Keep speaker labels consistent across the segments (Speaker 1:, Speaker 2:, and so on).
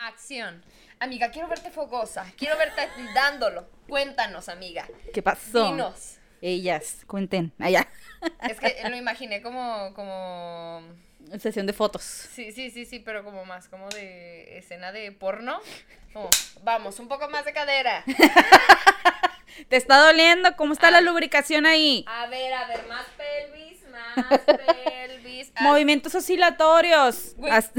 Speaker 1: Acción. Amiga, quiero verte fogosa. Quiero verte dándolo. Cuéntanos, amiga.
Speaker 2: ¿Qué pasó?
Speaker 1: Dinos.
Speaker 2: Ellas, cuenten. Allá.
Speaker 1: Es que lo imaginé como, como.
Speaker 2: Sesión de fotos.
Speaker 1: Sí, sí, sí, sí, pero como más, como de escena de porno. Como, vamos, un poco más de cadera.
Speaker 2: ¿Te está doliendo? ¿Cómo está la
Speaker 1: Ah.
Speaker 2: lubricación ahí?
Speaker 1: A ver, a ver, más pelvis, más pelvis. Ah,
Speaker 2: Movimientos oscilatorios.
Speaker 1: Güey.
Speaker 2: Haz-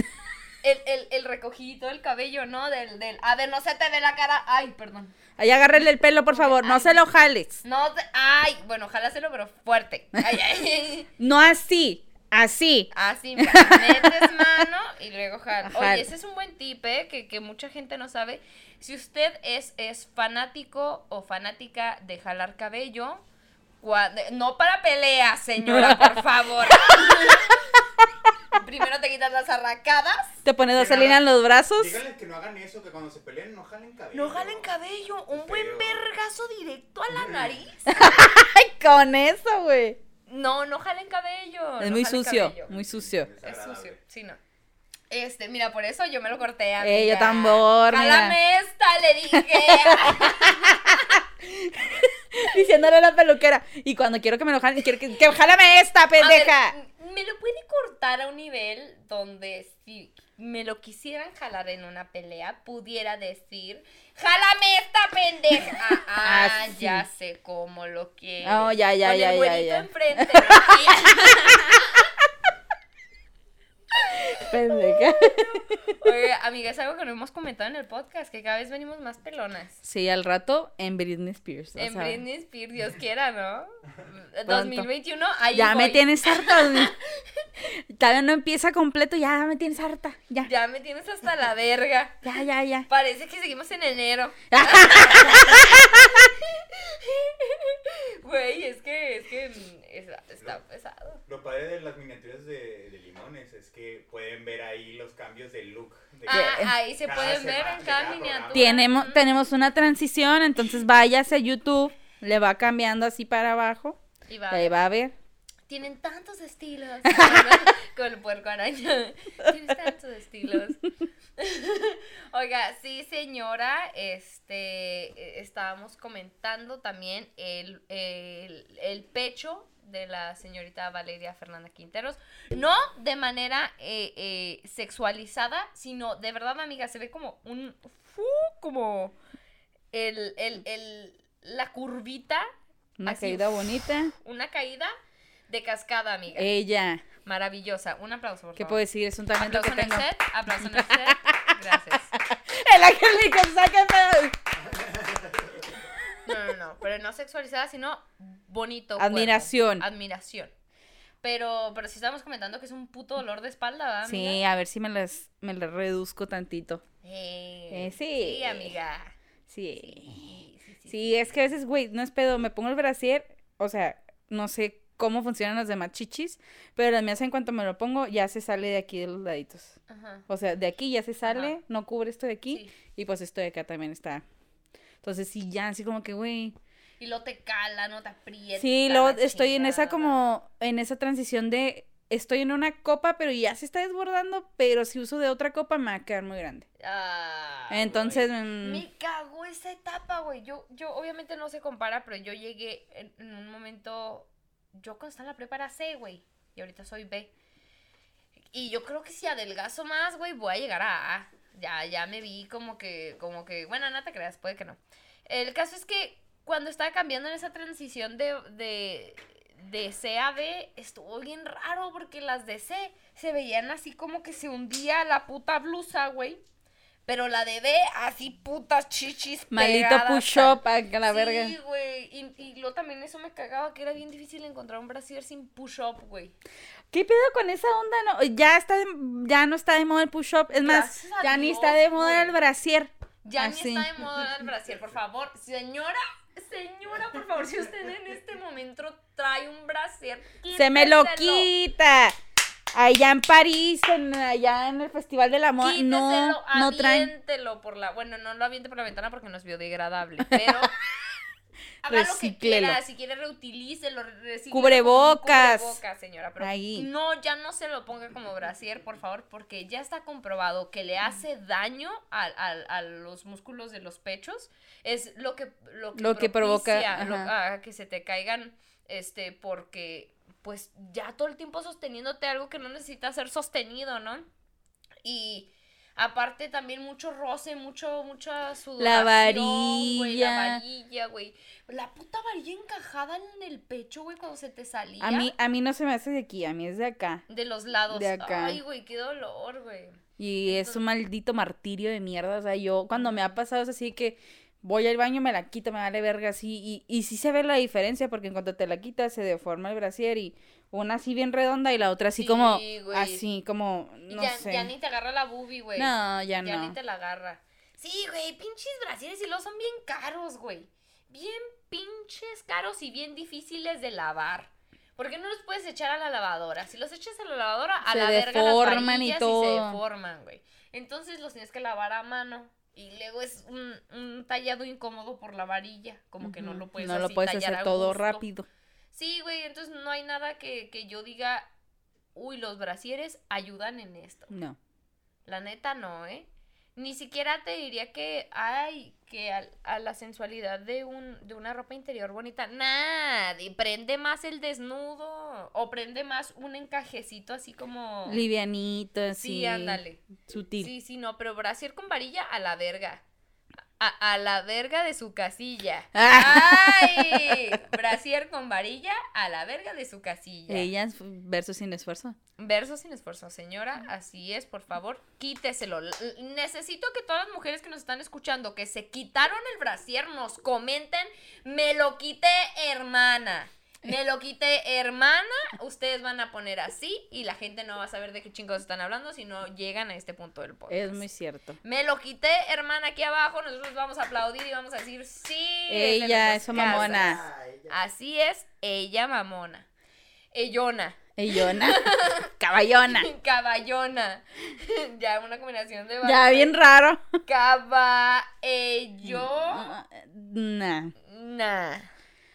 Speaker 1: el, el, el recogidito del cabello, ¿no? Del, del. A ver, no se te ve la cara. Ay, perdón.
Speaker 2: Ahí agárrele el pelo, por favor. No se lo jales.
Speaker 1: No te- Ay, bueno, jálaselo, pero fuerte. Ay, ay.
Speaker 2: No así. Así.
Speaker 1: Así, mira, metes mano y luego jala.
Speaker 2: Ajá.
Speaker 1: Oye, ese es un buen tip, ¿eh? que, que mucha gente no sabe. Si usted es, es fanático o fanática de jalar cabello, no para peleas, señora, por favor. Primero te quitas las arracadas.
Speaker 2: Te pones vaselina en los brazos.
Speaker 3: Díganle que no hagan eso, que cuando se peleen no jalen cabello.
Speaker 1: No jalen cabello, un buen vergazo directo a la nariz.
Speaker 2: Ay, con eso, güey.
Speaker 1: No, no jalen cabello.
Speaker 2: Es
Speaker 1: no
Speaker 2: muy
Speaker 1: jalen
Speaker 2: sucio.
Speaker 1: cabello.
Speaker 2: Muy sucio.
Speaker 1: Es sucio, sí, no. Este, mira, por eso yo me lo corté a
Speaker 2: Eh, yo tambor, mira.
Speaker 1: Jálame esta, le dije.
Speaker 2: Diciéndole a la peluquera. Y cuando quiero que me lo jalen, quiero que, que jálame esta,
Speaker 1: ver,
Speaker 2: pendeja.
Speaker 1: me lo puede cortar a un nivel donde si me lo quisieran jalar en una pelea, pudiera decir, jálame esta pendeja. Ah, ah,
Speaker 2: Ah, sí.
Speaker 1: ya sé cómo lo quiero.
Speaker 2: Oh, ya, ya,
Speaker 1: Con
Speaker 2: ya,
Speaker 1: el
Speaker 2: ya, ya.
Speaker 1: enfrente.
Speaker 2: Pendeja.
Speaker 1: Oye, amiga, es algo que no hemos comentado en el podcast, que cada vez venimos más pelonas.
Speaker 2: Sí, al rato en Britney Spears.
Speaker 1: En
Speaker 2: sea,
Speaker 1: Britney Spears, Dios quiera, ¿no?
Speaker 2: Pronto.
Speaker 1: 2021, ahí
Speaker 2: Ya me tienes harta. güey. Todavía no empieza completo, ya me tienes harta. Ya,
Speaker 1: Ya me tienes hasta la verga.
Speaker 2: ya, ya, ya.
Speaker 1: Parece que seguimos en enero. Güey, es que, es que es- está pesado.
Speaker 3: Lo padre de las miniaturas de, de limones es que pueden ver ahí los cambios de look. De
Speaker 1: Ah, ahí se pueden ver en cada miniatura.
Speaker 2: Tenemos, tenemos una transición, entonces váyase a YouTube, le va cambiando así para abajo.
Speaker 1: Y va.
Speaker 2: y ahí va a ver.
Speaker 1: Tienen tantos estilos. Con el puerco araña. Tienen tantos estilos. Oiga, sí, señora, este, estábamos comentando también el, el, el pecho de la señorita Valeria Fernanda Quinteros. No de manera eh, eh, sexualizada, sino de verdad, amiga, se ve como un... fu, como el, el, el, la curvita,
Speaker 2: Una
Speaker 1: Así,
Speaker 2: caída bonita.
Speaker 1: una caída de cascada, amiga.
Speaker 2: Ella,
Speaker 1: Maravillosa. Un aplauso, por
Speaker 2: ¿qué
Speaker 1: favor.
Speaker 2: puedo decir? Es un talento
Speaker 1: Aplauso
Speaker 2: que
Speaker 1: en el
Speaker 2: tengo.
Speaker 1: set. Aplauso en el set. Gracias.
Speaker 2: El sáquenme.
Speaker 1: No, no, no. Pero no sexualizada, sino bonito. cuerpo.
Speaker 2: Admiración.
Speaker 1: Admiración. Pero, pero sí estábamos comentando que es un puto dolor de espalda, ¿verdad,
Speaker 2: Sí, a ver si me las, me las reduzco tantito.
Speaker 1: Eh,
Speaker 2: Eh, sí.
Speaker 1: Sí, amiga.
Speaker 2: Sí.
Speaker 1: Sí, sí, sí.
Speaker 2: Sí, es que a veces, güey, no es pedo, me pongo el brasier, o sea, no sé cómo funcionan las demás chichis, pero las mías en cuanto me lo pongo ya se sale de aquí de los laditos.
Speaker 1: Ajá.
Speaker 2: O sea, de aquí ya se sale,
Speaker 1: Ajá.
Speaker 2: no cubre esto de aquí
Speaker 1: Sí.
Speaker 2: y pues esto de acá también está. Entonces sí, ya así como que, güey.
Speaker 1: Y lo te cala, no te aprieta.
Speaker 2: Sí, luego estoy en esa
Speaker 1: chingada.
Speaker 2: como, en esa transición de, estoy en una copa, pero ya se está desbordando, pero si uso de otra copa me va a quedar muy grande.
Speaker 1: Ah,
Speaker 2: Entonces,
Speaker 1: güey.
Speaker 2: mm,
Speaker 1: Me cagó esa etapa, güey. Yo, yo, obviamente no se compara, pero yo llegué en un momento. Yo cuando estaba en la prepa era C, güey. Y ahorita soy B. Y yo creo que si adelgazo más, güey, voy a llegar a A. Ya, ya me vi como que, como que, bueno, no te creas, puede que no. El caso es que cuando estaba cambiando en esa transición de, de, de C a B, estuvo bien raro porque las de C se veían así como que se hundía la puta blusa, güey. Pero la de B, así putas chichis pegadas
Speaker 2: push-up a la
Speaker 1: sí,
Speaker 2: verga.
Speaker 1: güey. Y, y luego también eso me cagaba, que era bien difícil encontrar un brasier sin push-up, güey.
Speaker 2: ¿Qué pedo con esa onda? No, ya está de- ya no está de moda el push-up. Es más,
Speaker 1: Gracias
Speaker 2: ya ni está de moda
Speaker 1: güey.
Speaker 2: el brasier.
Speaker 1: Ya
Speaker 2: Así.
Speaker 1: ni está de moda el brasier, por favor. Señora, señora, por favor, si usted en este momento trae un brasier,
Speaker 2: Se me lo quita. Allá en París, en, allá en el Festival de la Moda, no, no traen.
Speaker 1: por la... Bueno, no lo aviente por la ventana porque no es biodegradable, pero... haga lo que quiera, si quiere reutilícelo, recíclelo
Speaker 2: Cubrebocas.
Speaker 1: cubrebocas, señora, pero
Speaker 2: Ahí.
Speaker 1: no, ya no se lo ponga como brasier, por favor, porque ya está comprobado que le hace daño a, a- a los músculos de los pechos, es lo que lo que,
Speaker 2: Lo que provoca,
Speaker 1: lo- a que se te caigan, este, porque pues ya todo el tiempo sosteniéndote algo que no necesita ser sostenido, ¿no? Y aparte también mucho roce, mucho, mucha sudoración, güey, la
Speaker 2: varilla.
Speaker 1: varilla, güey. La puta varilla encajada en el pecho, güey, cuando se te salía.
Speaker 2: A mí, a mí no se me hace de aquí, a mí es de acá.
Speaker 1: De los lados.
Speaker 2: De acá.
Speaker 1: Ay, güey, qué dolor, güey.
Speaker 2: Y es un maldito martirio de mierda. O sea, yo cuando me ha pasado es así que voy al baño, me la quito, me vale verga así. Y, y sí se ve la diferencia porque en cuanto te la quitas se deforma el brasier y una así bien redonda y la otra así
Speaker 1: Sí,
Speaker 2: como, así como, no
Speaker 1: ya,
Speaker 2: sé.
Speaker 1: ya ni te agarra la boobie, güey.
Speaker 2: No, ya
Speaker 1: Ya
Speaker 2: no.
Speaker 1: ni te la agarra. Sí, güey, pinches brasieres y los son bien caros, güey. Bien pinches caros y bien difíciles de lavar. ¿Por qué no los puedes echar a la lavadora? Si los echas a la lavadora, a
Speaker 2: Se
Speaker 1: la verga las
Speaker 2: deforman y todo.
Speaker 1: se deforman, güey. Entonces los tienes que lavar a mano. Y luego es un, un tallado incómodo por la varilla. Como que no lo puedes
Speaker 2: No lo puedes
Speaker 1: tallar
Speaker 2: hacer todo rápido.
Speaker 1: Sí, güey, entonces no hay nada que, que yo diga, uy, los brasieres ayudan en esto.
Speaker 2: No.
Speaker 1: La neta no, ¿eh? Ni siquiera te diría que, ay, que al- a, la sensualidad de, un, de una ropa interior bonita, nada, y prende más el desnudo, o prende más un encajecito así como...
Speaker 2: Livianito, así.
Speaker 1: Sí, ándale.
Speaker 2: Sutil.
Speaker 1: Sí, sí, no, pero brasier con varilla a la verga. A, a la verga de su casilla. ¡Ay! Brasier con varilla a la verga de su casilla.
Speaker 2: Ellas versus sin esfuerzo.
Speaker 1: Verso sin esfuerzo, señora, así es, por favor, quíteselo. L- Necesito que todas las mujeres que nos están escuchando, que se quitaron el brasier, nos comenten, me lo quité, hermana. Me lo quité, hermana. Ustedes van a poner así y la gente no va a saber de qué chingos están hablando si no llegan a este punto del podcast.
Speaker 2: Es muy cierto.
Speaker 1: Me lo quité, hermana, aquí abajo. Nosotros vamos a aplaudir y vamos a decir sí.
Speaker 2: Ella, esa mamona.
Speaker 1: Así es, ella mamona. Ellona.
Speaker 2: Ellona. Caballona.
Speaker 1: Caballona. ya una combinación de
Speaker 2: Ya,
Speaker 1: varios.
Speaker 2: bien raro.
Speaker 1: Caballona.
Speaker 2: Nah.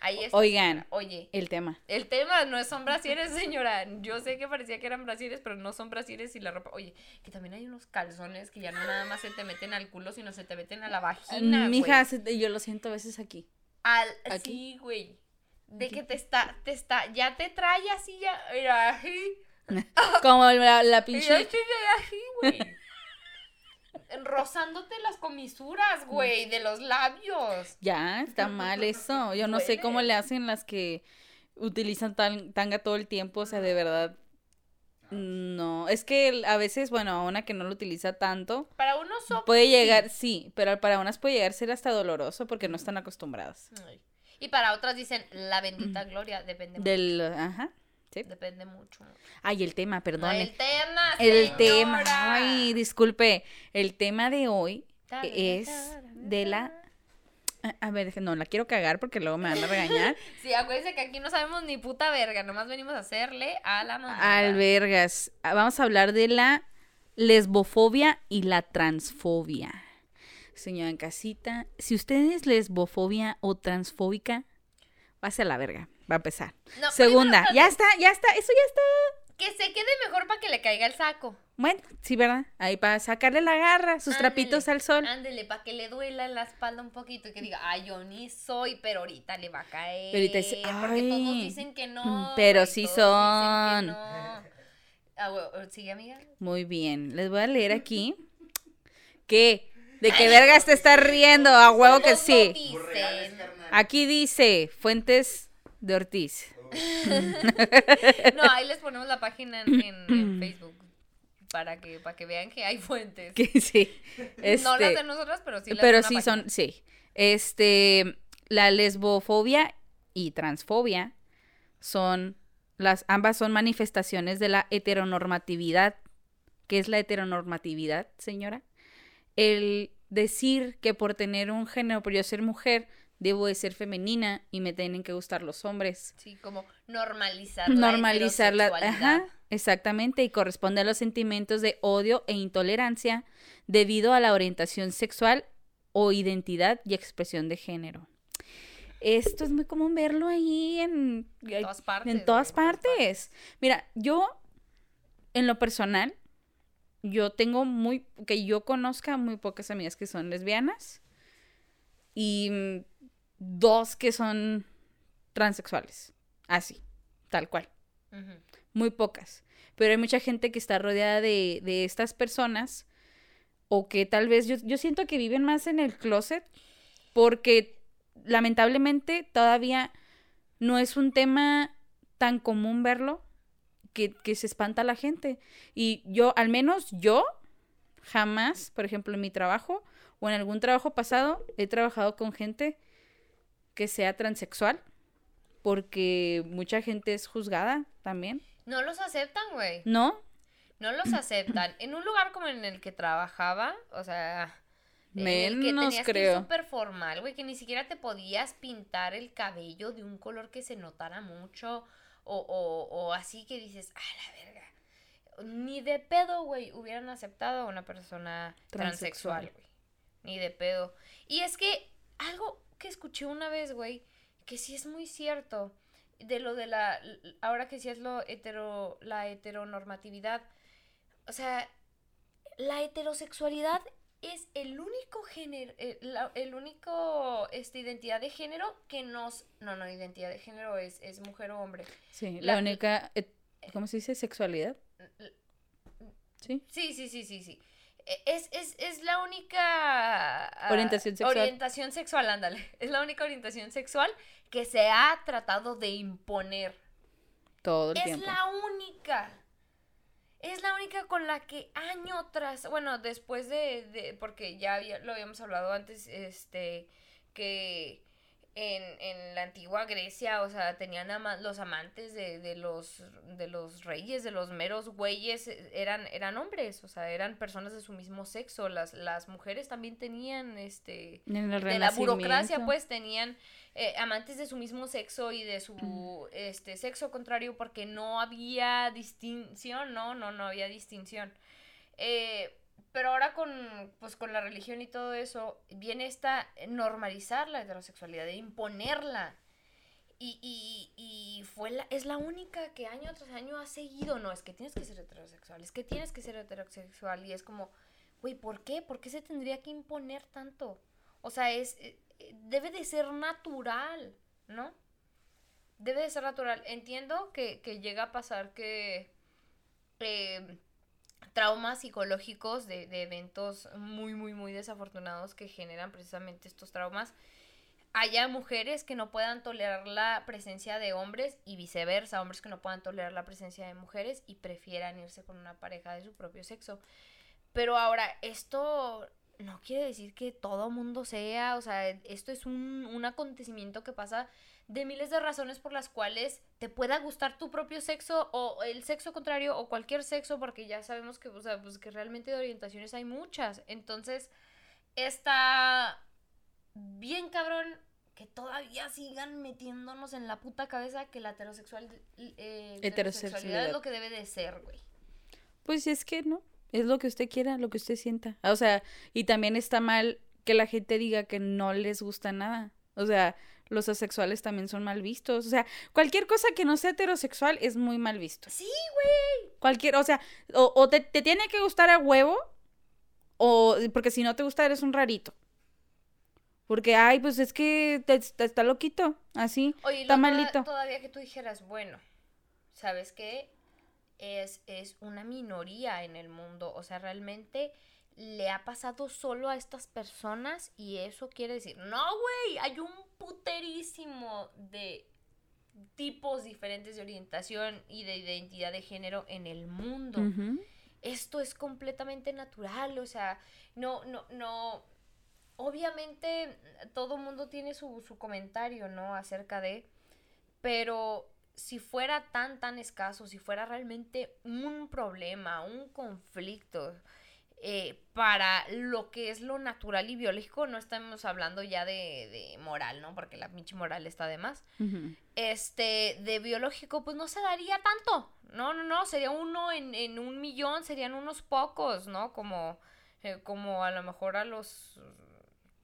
Speaker 1: Ahí está.
Speaker 2: Oigan.
Speaker 1: Oye,
Speaker 2: el tema.
Speaker 1: el tema no son brasieres, señora. Yo sé que parecía que eran brasieres, pero no son brasieres y la ropa. Oye, que también hay unos calzones que ya no nada más se te meten al culo, sino se te meten a la vagina.
Speaker 2: Mija,
Speaker 1: güey.
Speaker 2: se- yo lo siento a veces aquí.
Speaker 1: Al,
Speaker 2: ¿Aquí?
Speaker 1: sí, güey. De que te está, te está, ya te trae así, ya, mira, así.
Speaker 2: Como la, la
Speaker 1: Y yo
Speaker 2: pinche.
Speaker 1: estoy así, güey. Rozándote las comisuras, güey, de los labios.
Speaker 2: Ya, está mal eso. Yo no sé cómo le hacen las que utilizan tan, tanga todo el tiempo. O sea, de verdad. No. Es que a veces, bueno, a una que no lo utiliza tanto,
Speaker 1: Para unos son.
Speaker 2: puede llegar, sí, pero para unas puede llegar a ser hasta doloroso porque no están acostumbradas.
Speaker 1: Ay. Y para otras dicen la bendita gloria, depende
Speaker 2: Del, ajá. Sí.
Speaker 1: Depende mucho.
Speaker 2: Ay, el tema, perdón.
Speaker 1: El tema,
Speaker 2: El tema, ay, disculpe, el tema de hoy es de la... A ver, no, la quiero cagar porque luego me van a regañar.
Speaker 1: Sí, acuérdense que aquí no sabemos ni puta verga, nomás venimos a hacerle a la mamá.
Speaker 2: Albergas, ah, vamos a hablar de la lesbofobia y la transfobia. Señora en casita, si usted es lesbofobia o transfóbica, pase a la verga, va a empezar.
Speaker 1: No,
Speaker 2: Segunda,
Speaker 1: primero,
Speaker 2: ya está, ya está, eso ya está.
Speaker 1: Que se quede mejor para que le caiga el saco.
Speaker 2: Bueno, sí, ¿verdad? Ahí para sacarle la garra, sus
Speaker 1: Ándele,
Speaker 2: trapitos al sol.
Speaker 1: Ándele, para que le duela la espalda un poquito y que diga, ay, yo ni soy, pero ahorita le va a caer.
Speaker 2: Pero ahorita dice,
Speaker 1: porque todos
Speaker 2: "Ay,
Speaker 1: dicen que no.
Speaker 2: pero
Speaker 1: güey,
Speaker 2: sí
Speaker 1: todos dicen que
Speaker 2: son".
Speaker 1: no. Ah, güey, ¿Sigue, amiga?
Speaker 2: Muy bien, les voy a leer aquí que de qué vergas te estás riendo, a huevo que sí. Aquí dice Fuentes de Ortiz.
Speaker 1: No, ahí les ponemos la página en, en- en Facebook para que, para que vean que hay fuentes.
Speaker 2: Que sí.
Speaker 1: No las
Speaker 2: Este,
Speaker 1: de nosotras, pero sí las
Speaker 2: pero sí
Speaker 1: página.
Speaker 2: son, sí. Este, la lesbofobia y transfobia son, las, ambas son manifestaciones de la heteronormatividad. ¿Qué es la heteronormatividad, señora? El decir que por tener un género, por yo ser mujer, debo de ser femenina y me tienen que gustar los hombres.
Speaker 1: Sí, como normalizar la
Speaker 2: normalizar la ajá, exactamente y corresponde a los sentimientos de odio e intolerancia debido a la orientación sexual o identidad y expresión de género. esto es muy común verlo ahí en,
Speaker 1: En todas partes.
Speaker 2: en todas partes. Mira, yo, en lo personal, yo tengo muy, que yo conozca muy pocas amigas que son lesbianas y mm, dos que son transexuales. Así, tal cual. Muy pocas. Pero hay mucha gente que está rodeada de, de estas personas o que tal vez yo, yo siento que viven más en el closet porque lamentablemente todavía no es un tema tan común verlo que, que se espanta a la gente. Y yo, al menos yo, jamás, por ejemplo, en mi trabajo o en algún trabajo pasado, he trabajado con gente que sea transexual porque mucha gente es juzgada también.
Speaker 1: No los aceptan, güey.
Speaker 2: ¿No?
Speaker 1: No los aceptan. En un lugar como en el que trabajaba, o sea, que
Speaker 2: Menos
Speaker 1: tenías que ir
Speaker 2: creo.
Speaker 1: súper formal, güey, que ni siquiera te podías pintar el cabello de un color que se notara mucho o, o, o así que dices, a la verga. Ni de pedo, güey, hubieran aceptado a una persona
Speaker 2: transexual,
Speaker 1: güey. Ni de pedo. Y es que algo que escuché una vez, güey, que sí es muy cierto, de lo de la, ahora que sí es lo hetero, la heteronormatividad, o sea, la heterosexualidad es el único género, eh, la- el único, este, identidad de género que nos, no, no, identidad de género es, es mujer o hombre.
Speaker 2: Sí,
Speaker 1: La-
Speaker 2: la única, eh, ¿cómo se dice? Sexualidad. Sí.
Speaker 1: Sí, sí, sí, sí, sí. E- Es, es, es la única ah,
Speaker 2: Orientación sexual.
Speaker 1: Orientación sexual, ándale. Es la única orientación sexual que se ha tratado de imponer.
Speaker 2: Todo el
Speaker 1: Es
Speaker 2: tiempo.
Speaker 1: la única. Es la única con la que año tras, bueno, después de, de- porque ya había- lo habíamos hablado antes, este, que en, en la antigua Grecia, o sea, tenían ama- los amantes de, de los, de los reyes, de los meros güeyes, eh, eran, eran hombres, o sea, eran personas de su mismo sexo, las, las mujeres también tenían, este, de la burocracia, pues tenían eh, amantes de su mismo sexo y de su este sexo contrario porque no había distinción, no, no, no había distinción. Eh, pero ahora con, pues, con la religión y todo eso, viene esta normalizar la heterosexualidad, de imponerla. Y, y, y fue la, es la única que año tras año ha seguido, no, es que tienes que ser heterosexual, es que tienes que ser heterosexual y es como, güey, ¿por qué? ¿Por qué se tendría que imponer tanto? O sea, es eh, eh, debe de ser natural, ¿no? Debe de ser natural. Entiendo que, que llega a pasar que eh, traumas psicológicos de, de eventos muy, muy, muy desafortunados que generan precisamente estos traumas. Haya mujeres que no puedan tolerar la presencia de hombres y viceversa, hombres que no puedan tolerar la presencia de mujeres y prefieran irse con una pareja de su propio sexo. Pero ahora, esto no quiere decir que todo mundo sea, o sea, esto es un, un acontecimiento que pasa de miles de razones por las cuales te pueda gustar tu propio sexo o el sexo contrario o cualquier sexo, porque ya sabemos que, o sea, pues que realmente de orientaciones hay muchas. Entonces, está bien cabrón que todavía sigan metiéndonos en la puta cabeza que la heterosexual, eh, heterosexualidad es lo que debe de ser, güey.
Speaker 2: Pues es que no, es lo que usted quiera, lo que usted sienta. O sea, y también está mal que la gente diga que no les gusta nada. O sea, los asexuales también son mal vistos. O sea, cualquier cosa que no sea heterosexual es muy mal visto.
Speaker 1: Sí, güey.
Speaker 2: Cualquier, o sea, o, o te, te tiene que gustar a huevo, o porque si no te gusta eres un rarito. Porque, ay, pues es que te- te- está loquito, así,
Speaker 1: Oye,
Speaker 2: está malito.
Speaker 1: todavía que tú dijeras, bueno, ¿sabes qué? Es, es una minoría en el mundo. O sea, realmente le ha pasado solo a estas personas y eso quiere decir, no, güey, hay un puterísimo de tipos diferentes de orientación y de identidad de género en el mundo esto es completamente natural, o sea, no, no, no, obviamente todo mundo tiene su, su comentario, ¿no? Acerca de, pero si fuera tan, tan escaso, si fuera realmente un problema, un conflicto eh, para lo que es lo natural y biológico, no estamos hablando ya de, de moral, ¿no? Porque la pinche moral está de más este, de biológico, pues no se daría tanto. No, no, no, sería uno en, en un millón, serían unos pocos, ¿no? Como, eh, como a lo mejor a los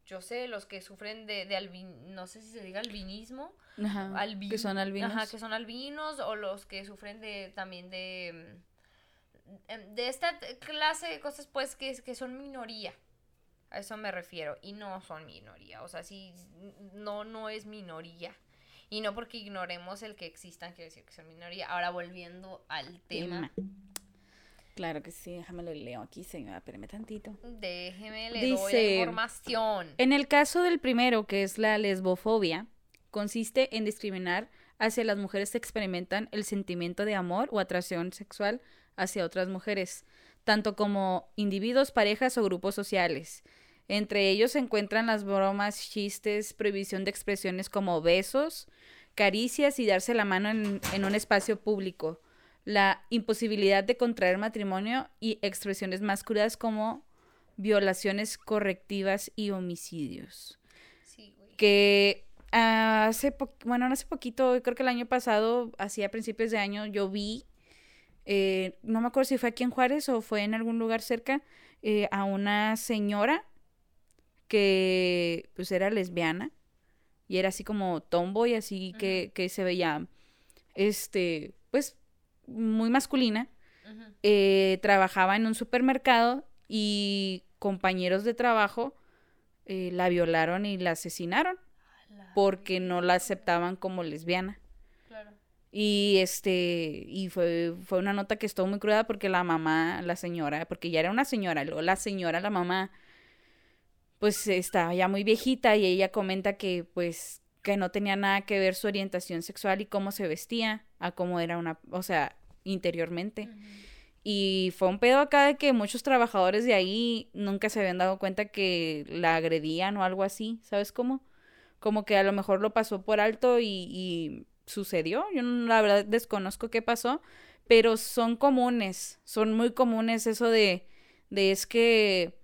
Speaker 1: yo sé, los que sufren de, de albin, no sé si se diga albinismo,
Speaker 2: Ajá,
Speaker 1: albin-
Speaker 2: que son albinos.
Speaker 1: Ajá, que son albinos, o los que sufren de también de de esta clase de cosas pues que, que son minoría. A eso me refiero. Y no son minoría. O sea, sí, no, no es minoría. Y no porque ignoremos el que existan, quiere decir que son minoría. Ahora volviendo al tema.
Speaker 2: Claro que sí, déjame lo leo aquí, señora, espérame tantito.
Speaker 1: Déjeme le doy la información.
Speaker 2: En el caso del primero, que es la lesbofobia, consiste en discriminar hacia las mujeres que experimentan el sentimiento de amor o atracción sexual hacia otras mujeres, tanto como individuos, parejas o grupos sociales. Entre ellos se encuentran las bromas, chistes, prohibición de expresiones como besos, caricias y darse la mano en, en un espacio público, la imposibilidad de contraer matrimonio y expresiones más crudas como violaciones correctivas y homicidios.
Speaker 1: Sí, güey.
Speaker 2: Que hace, po- bueno, no hace poquito, creo que el año pasado, así a principios de año, yo vi, eh, no me acuerdo si fue aquí en Juárez o fue en algún lugar cerca, eh, a una señora que pues era lesbiana y era así como tomboy, así que, que se veía, este, pues muy masculina. Eh, trabajaba en un supermercado y compañeros de trabajo eh, la violaron y la asesinaron porque no la aceptaban como lesbiana.
Speaker 1: Claro.
Speaker 2: Y este, y fue, fue una nota que estuvo muy cruda porque la mamá, la señora, porque ya era una señora, luego la señora, la mamá, pues estaba ya muy viejita y ella comenta que pues que no tenía nada que ver su orientación sexual y cómo se vestía a cómo era una, o sea, interiormente. Y fue un pedo acá de que muchos trabajadores de ahí nunca se habían dado cuenta que la agredían o algo así, ¿sabes cómo? Como que a lo mejor lo pasó por alto y, y sucedió. Yo no- la verdad desconozco qué pasó, pero son comunes, son muy comunes eso de, de es que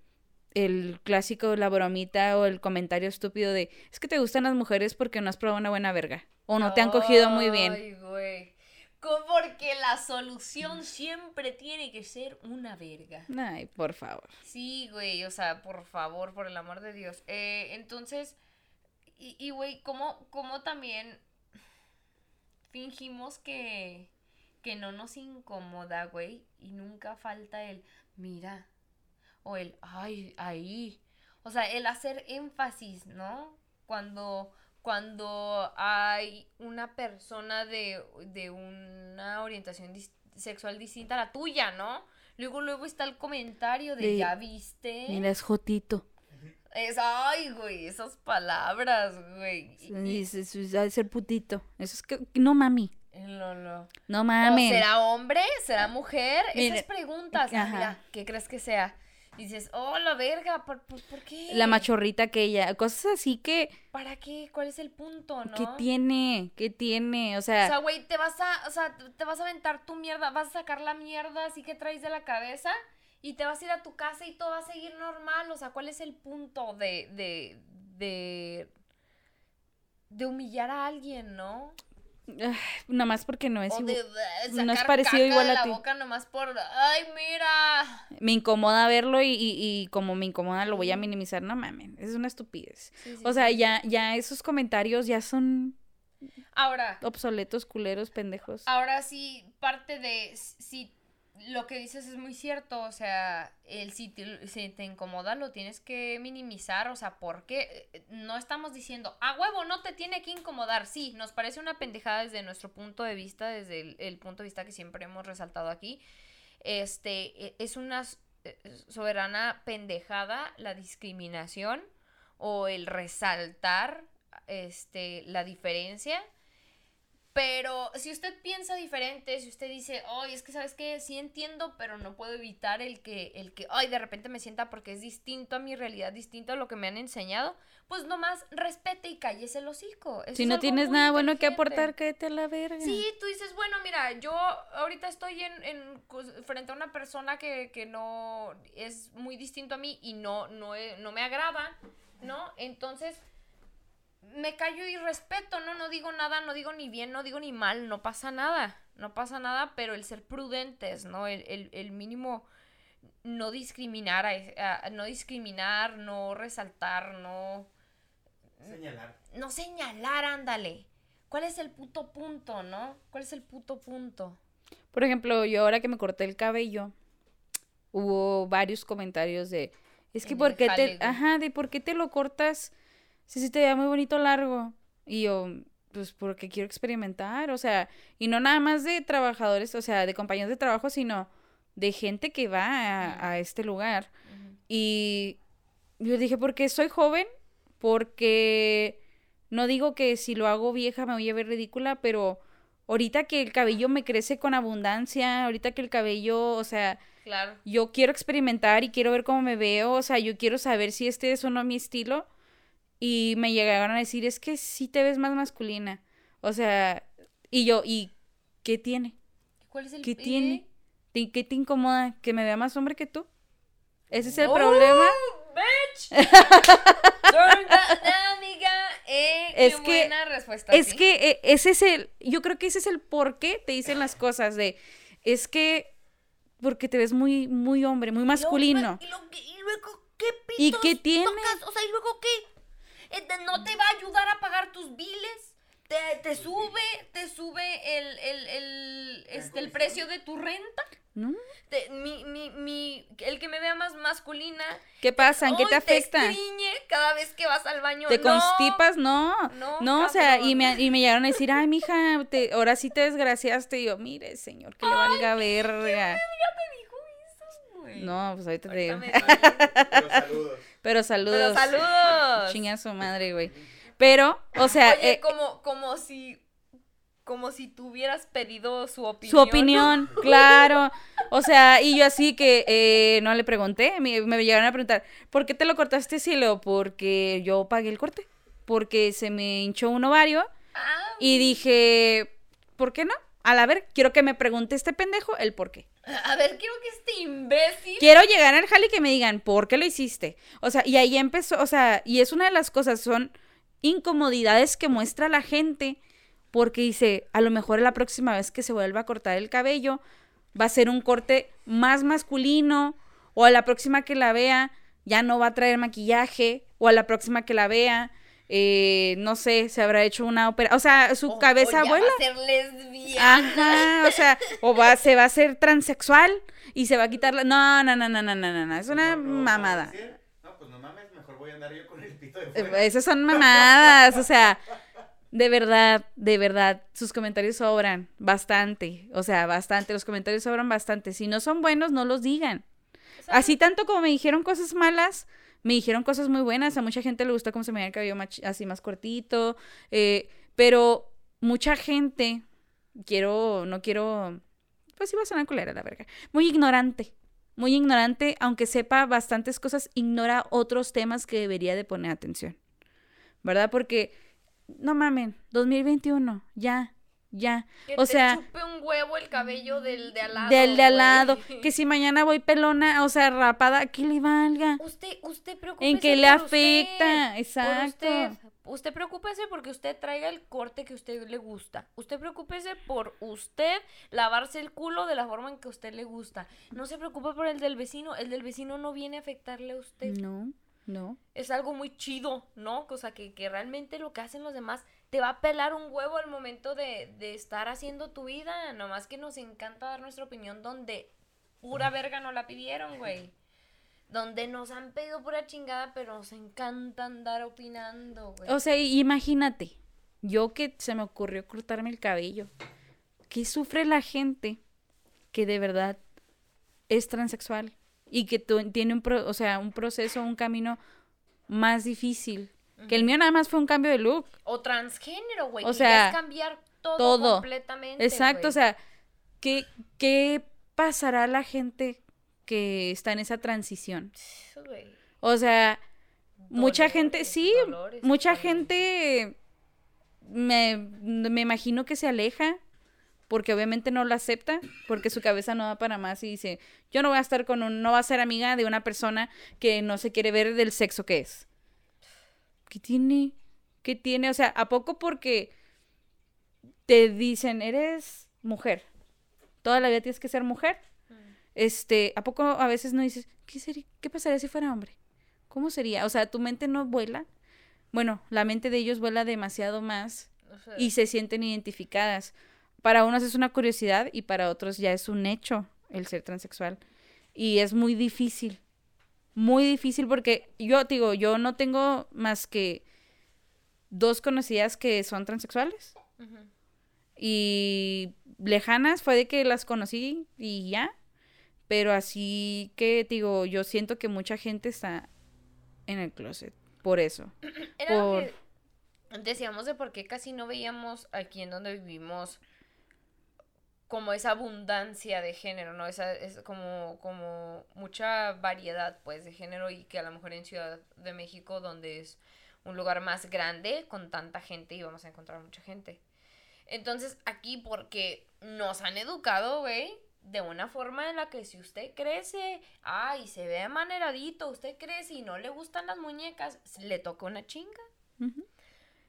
Speaker 2: el clásico, la bromita o el comentario estúpido de es que te gustan las mujeres porque no has probado una buena verga o no te han cogido muy bien.
Speaker 1: Ay, güey. Porque la solución siempre tiene que ser una verga.
Speaker 2: Ay, por favor.
Speaker 1: Sí, güey, o sea, por favor, por el amor de Dios. Eh, entonces, y, y, güey, ¿cómo, ¿cómo también fingimos que, que no nos incomoda, güey? Y nunca falta el, mira, o el, ay, ahí. O sea, el hacer énfasis, ¿no? Cuando, cuando hay una persona de, de una orientación dis- sexual distinta a la tuya, ¿no? Luego, luego está el comentario de,
Speaker 2: De,
Speaker 1: ¿ya viste?
Speaker 2: Mira, es Jotito.
Speaker 1: Es, ay, güey, esas palabras, güey.
Speaker 2: Dice, "Su- ha de ser putito. Eso es que. No mami.
Speaker 1: No, no.
Speaker 2: No
Speaker 1: ¿O
Speaker 2: mames.
Speaker 1: será hombre? ¿Será mujer? Esas preguntas.
Speaker 2: ajá.
Speaker 1: Mira, ¿qué crees que sea? Y dices, oh, la verga, ¿por, por, por qué?
Speaker 2: La machorrita aquella. Cosas así que.
Speaker 1: ¿Para qué? ¿Cuál es el punto, no?
Speaker 2: ¿Qué tiene? ¿Qué tiene? O
Speaker 1: O
Speaker 2: sea.
Speaker 1: sea, güey, te vas a, o sea, te vas a aventar tu mierda, vas a sacar la mierda así que traes de la cabeza y te vas a ir a tu casa y todo va a seguir normal. O sea, ¿cuál es el punto de, de, de, de humillar a alguien, no?
Speaker 2: ay, nada más porque no es
Speaker 1: o de, de
Speaker 2: no es parecido
Speaker 1: caca
Speaker 2: igual
Speaker 1: de
Speaker 2: a
Speaker 1: la
Speaker 2: ti.
Speaker 1: boca nomás por, ay, mira.
Speaker 2: Me incomoda verlo y, y, y como me incomoda lo voy a minimizar. No mames. Es una estupidez.
Speaker 1: Sí, sí,
Speaker 2: O sea,
Speaker 1: sí.
Speaker 2: ya, ya esos comentarios ya son
Speaker 1: Ahora,
Speaker 2: obsoletos, culeros, pendejos.
Speaker 1: Ahora sí, parte de si lo que dices es muy cierto, o sea, el si te, incomoda lo tienes que minimizar, o sea, porque eh, no estamos diciendo, a huevo, no te tiene que incomodar, sí, nos parece una pendejada desde nuestro punto de vista, desde el, el punto de vista que siempre hemos resaltado aquí, este, e- es una eh, soberana pendejada la discriminación o el resaltar, este, la diferencia. Pero si usted piensa diferente, si usted dice, ay, es que sabes que sí entiendo, pero no puedo evitar el que, el que, ay, de repente me sienta porque es distinto a mi realidad, distinto a lo que me han enseñado, pues nomás respete y cállese el hocico. Eso
Speaker 2: si no tienes nada bueno que aportar, cállate a la verga.
Speaker 1: Sí, tú dices, bueno, mira, yo ahorita estoy en, en frente a una persona que, que no es muy distinto a mí y no, no, no me agrada, ¿no? Entonces, me callo y respeto, ¿no? No digo nada, no digo ni bien, no digo ni mal, no pasa nada, no pasa nada, pero el ser prudentes, ¿no? El, el, el mínimo, no discriminar, a no discriminar, no resaltar, no,
Speaker 3: Señalar.
Speaker 1: no señalar, ándale. ¿Cuál es el puto punto, no? ¿Cuál es el puto punto?
Speaker 2: Por ejemplo, yo ahora que me corté el cabello, hubo varios comentarios de, es que por qué te, ajá, de por qué te lo cortas si se te ve muy bonito largo. Y yo, pues porque quiero experimentar, o sea, y no nada más de trabajadores, o sea, de compañeros de trabajo, sino de gente que va a, a este lugar. Y yo dije, porque soy joven, porque no digo que si lo hago vieja me voy a ver ridícula, pero ahorita que el cabello me crece con abundancia, ahorita que el cabello, o sea,
Speaker 1: Claro.
Speaker 2: yo quiero experimentar y quiero ver cómo me veo, o sea, yo quiero saber si este es o no mi estilo. Y me llegaron a decir, es que sí te ves más masculina. O sea, y yo, ¿y qué tiene?
Speaker 1: ¿Cuál es el
Speaker 2: ¿Qué tiene? ¿Te- ¿Qué te incomoda? ¿Que me vea más hombre que tú? ¿Ese es el
Speaker 1: ¡Oh,
Speaker 2: problema?
Speaker 1: bitch! Down, amiga. Eh,
Speaker 2: Es
Speaker 1: qué
Speaker 2: que-
Speaker 1: buena respuesta.
Speaker 2: Es
Speaker 1: sí.
Speaker 2: que eh, ese es el, yo creo que ese es el por qué te dicen las cosas de, es que porque te ves muy, muy hombre, muy masculino.
Speaker 1: Y, lo y luego, ¿qué
Speaker 2: ¿Y
Speaker 1: pitos
Speaker 2: qué tiene?
Speaker 1: tocas? O sea, ¿y luego qué? Eh, te- ¿No te va a ayudar a pagar tus biles? ¿Te, te sube, te sube el, el, el, este, el precio de tu renta?
Speaker 2: ¿No?
Speaker 1: Te- mi, mi, mi, el que me vea más masculina.
Speaker 2: ¿Qué pasa? ¿En qué
Speaker 1: ¡ay,
Speaker 2: te afecta?
Speaker 1: Te cada vez que vas al baño.
Speaker 2: ¿Te
Speaker 1: No.
Speaker 2: constipas? No,
Speaker 1: no,
Speaker 2: no, o sea, y me, y me llegaron a decir, ay, mija, te, ahora sí te desgraciaste. Y yo, mire, señor, que le valga verga.
Speaker 1: me dijo eso, güey?
Speaker 2: No, pues ahorita te
Speaker 1: Ahorita
Speaker 2: digo.
Speaker 1: me-
Speaker 3: Pero saludos.
Speaker 2: Pero saludos.
Speaker 1: Pero saludos.
Speaker 2: Chinga su madre, güey. Pero, o sea,
Speaker 1: Oye,
Speaker 2: eh,
Speaker 1: como, como si. Como si tú hubieras pedido su opinión.
Speaker 2: su opinión, claro. O sea, y yo así que eh, no le pregunté, me, me llegaron a preguntar, ¿por qué te lo cortaste, Cielo? Porque yo pagué el corte, porque se me hinchó un ovario
Speaker 1: Ah,
Speaker 2: y dije, ¿por qué no? A ver, quiero que me pregunte este pendejo el por qué.
Speaker 1: a ver, quiero que este imbécil.
Speaker 2: Quiero llegar al jale y que me digan, ¿por qué lo hiciste? O sea, y ahí empezó, o sea, y es una de las cosas, son incomodidades que muestra la gente, porque dice, a lo mejor la próxima vez que se vuelva a cortar el cabello, va a ser un corte más masculino, o a la próxima que la vea, ya no va a traer maquillaje, o a la próxima que la vea, eh, no sé, se habrá hecho una ópera, o sea, su
Speaker 1: O-
Speaker 2: cabeza
Speaker 1: o ya
Speaker 2: vuela.
Speaker 1: Va a ser lesbiana.
Speaker 2: Ajá, o sea, o va, se va a hacer transexual y se va a quitar la... No, no, no, no, no, no, no, no, es una
Speaker 3: No, no,
Speaker 2: mamada.
Speaker 3: No, pues no mames, mejor voy a andar yo con el pito de
Speaker 2: Eh,
Speaker 3: fuera.
Speaker 2: Esas son mamadas, o sea, de verdad, de verdad, sus comentarios sobran bastante, o sea, bastante, los comentarios sobran bastante. Si no son buenos, no los digan.
Speaker 1: O sea,
Speaker 2: Así tanto como me dijeron cosas malas, me dijeron cosas muy buenas. A mucha gente le gustó cómo se me veía el cabello así más cortito. eh, pero mucha gente, quiero, no quiero, pues iba a sonar culera la verga. Muy ignorante. Muy ignorante, aunque sepa bastantes cosas, ignora otros temas que debería de poner atención. ¿Verdad? Porque, no mamen, 2021, ya, ya.
Speaker 1: que
Speaker 2: o
Speaker 1: te
Speaker 2: sea,
Speaker 1: chupe un huevo el cabello del de al lado.
Speaker 2: del de al lado, que si mañana voy pelona, o sea, rapada, que le valga.
Speaker 1: Usted, usted preocúpese
Speaker 2: En qué le
Speaker 1: por
Speaker 2: afecta,
Speaker 1: usted, por
Speaker 2: exacto.
Speaker 1: usted. Usted preocúpese porque usted traiga el corte que a usted le gusta. Usted preocúpese por usted lavarse el culo de la forma en que a usted le gusta. No se preocupe por el del vecino. El del vecino no viene a afectarle a usted.
Speaker 2: No, no.
Speaker 1: Es algo muy chido, ¿no? Cosa que, que realmente lo que hacen los demás te va a pelar un huevo al momento de, de estar haciendo tu vida. Nomás que nos encanta dar nuestra opinión donde pura verga no la pidieron, güey. Donde nos han pedido pura chingada, pero nos encanta andar opinando, güey.
Speaker 2: O sea, imagínate, yo que se me ocurrió cortarme el cabello. ¿Qué sufre la gente que de verdad es transexual y que tiene un, pro- o sea, un proceso, un camino más difícil? Que el mío nada más fue un cambio de look.
Speaker 1: O transgénero, güey.
Speaker 2: O sea,
Speaker 1: es cambiar todo,
Speaker 2: todo.
Speaker 1: completamente.
Speaker 2: Exacto, o sea, ¿qué, ¿qué pasará a la gente que está en esa transición? O sea, mucha gente, sí,
Speaker 1: dolores,
Speaker 2: mucha
Speaker 1: dolores.
Speaker 2: gente me, me imagino que se aleja porque obviamente no lo acepta, porque su cabeza no da para más y dice, yo no voy a estar con un, no va a ser amiga de una persona que no se quiere ver del sexo que es. ¿Qué tiene? ¿Qué tiene? O sea, ¿a poco porque te dicen, eres mujer? Toda la vida tienes que ser mujer.
Speaker 1: Mm.
Speaker 2: Este, ¿a poco a veces no dices, ¿qué sería, qué pasaría si fuera hombre? ¿Cómo sería? O sea, tu mente no vuela. Bueno, la mente de ellos vuela demasiado más
Speaker 1: O sea,
Speaker 2: y se sienten identificadas. Para unos es una curiosidad y para otros ya es un hecho el ser transexual. Y es muy difícil. Muy difícil porque yo digo, yo no tengo más que dos conocidas que son transexuales. Y lejanas fue de que las conocí y ya. Pero así que digo, yo siento que mucha gente está en el closet. Por eso.
Speaker 1: Era lo
Speaker 2: por-
Speaker 1: que decíamos de por qué casi no veíamos aquí en donde vivimos como esa abundancia de género, ¿no? Esa es como, como mucha variedad, pues, de género y que a lo mejor en Ciudad de México, donde es un lugar más grande, con tanta gente, íbamos a encontrar mucha gente. Entonces, aquí porque nos han educado, güey, de una forma en la que si usted crece, ay, se ve amaneradito, usted crece y no le gustan las muñecas, le toca una chinga.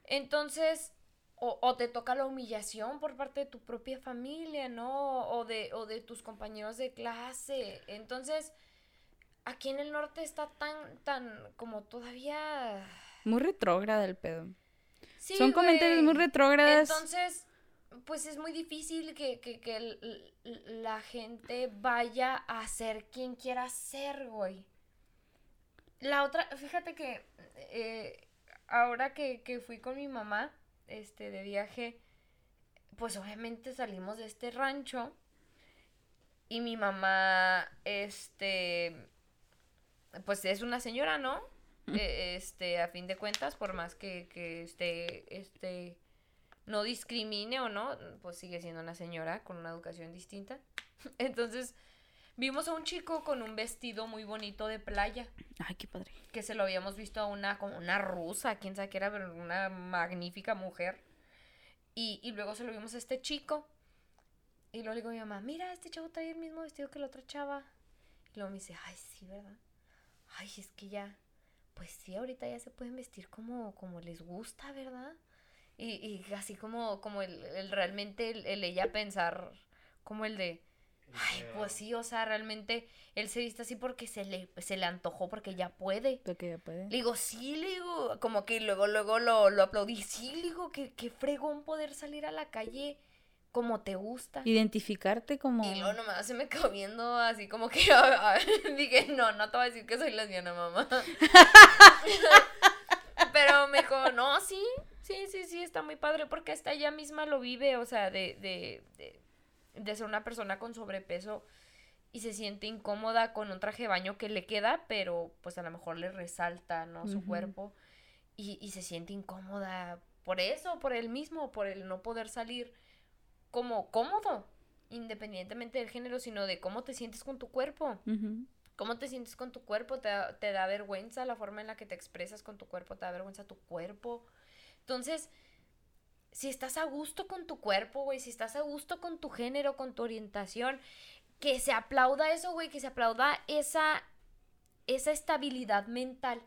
Speaker 1: Entonces, o, o te toca la humillación por parte de tu propia familia, ¿no? O de, o de tus compañeros de clase. Entonces, aquí en el norte está tan, tan, como todavía...
Speaker 2: Muy retrógrada el pedo.
Speaker 1: Sí,
Speaker 2: Son comentarios muy retrógradas.
Speaker 1: Entonces, pues es muy difícil que, que, que la gente vaya a ser quien quiera ser, güey. La otra, fíjate que eh, ahora que, que fui con mi mamá, este, de viaje, pues obviamente salimos de este rancho y mi mamá, este, pues es una señora, ¿no? Eh, este, a fin de cuentas, por más que, que esté, este, no discrimine o no, pues sigue siendo una señora con una educación distinta. Entonces, vimos a un chico con un vestido muy bonito de playa,
Speaker 2: Ay, qué padre.
Speaker 1: que se lo habíamos visto a una, como una rusa, quién sabe qué era, pero una magnífica mujer. Y, y luego se lo vimos a este chico. Y luego le digo a mi mamá, mira, este chavo trae el mismo vestido que la otra chava. Y luego me dice, ay, sí, ¿verdad? Ay, es que ya, pues sí, ahorita ya se pueden vestir como, como les gusta, ¿verdad? Y, y así como, como el, el realmente el, el ella pensar, como el de, ay, pues sí, o sea, realmente él se viste así porque se le, se le antojó, porque ya puede.
Speaker 2: Ya.
Speaker 1: Le digo, sí, le digo, como que luego, luego lo, lo aplaudí. Sí, le digo, que, que fregón poder salir a la calle como te gusta.
Speaker 2: Identificarte como...
Speaker 1: Y luego nomás se me quedó viendo así como que ah, dije, no, no te voy a decir que soy lesbiana, mamá. Pero me dijo, no, sí, sí, sí, sí, está muy padre porque hasta ella misma lo vive, o sea, de, de, de, de ser una persona con sobrepeso y se siente incómoda con un traje de baño que le queda, pero pues a lo mejor le resalta, ¿no? Su cuerpo y, y se siente incómoda por eso, por él mismo, por el no poder salir como cómodo, independientemente del género, sino de cómo te sientes con tu cuerpo. ¿Cómo te sientes con tu cuerpo? ¿Te da, te da vergüenza la forma en la que te expresas con tu cuerpo? ¿Te da vergüenza tu cuerpo? Entonces, si estás a gusto con tu cuerpo, güey, si estás a gusto con tu género, con tu orientación, que se aplauda eso, güey, que se aplauda esa, esa estabilidad mental.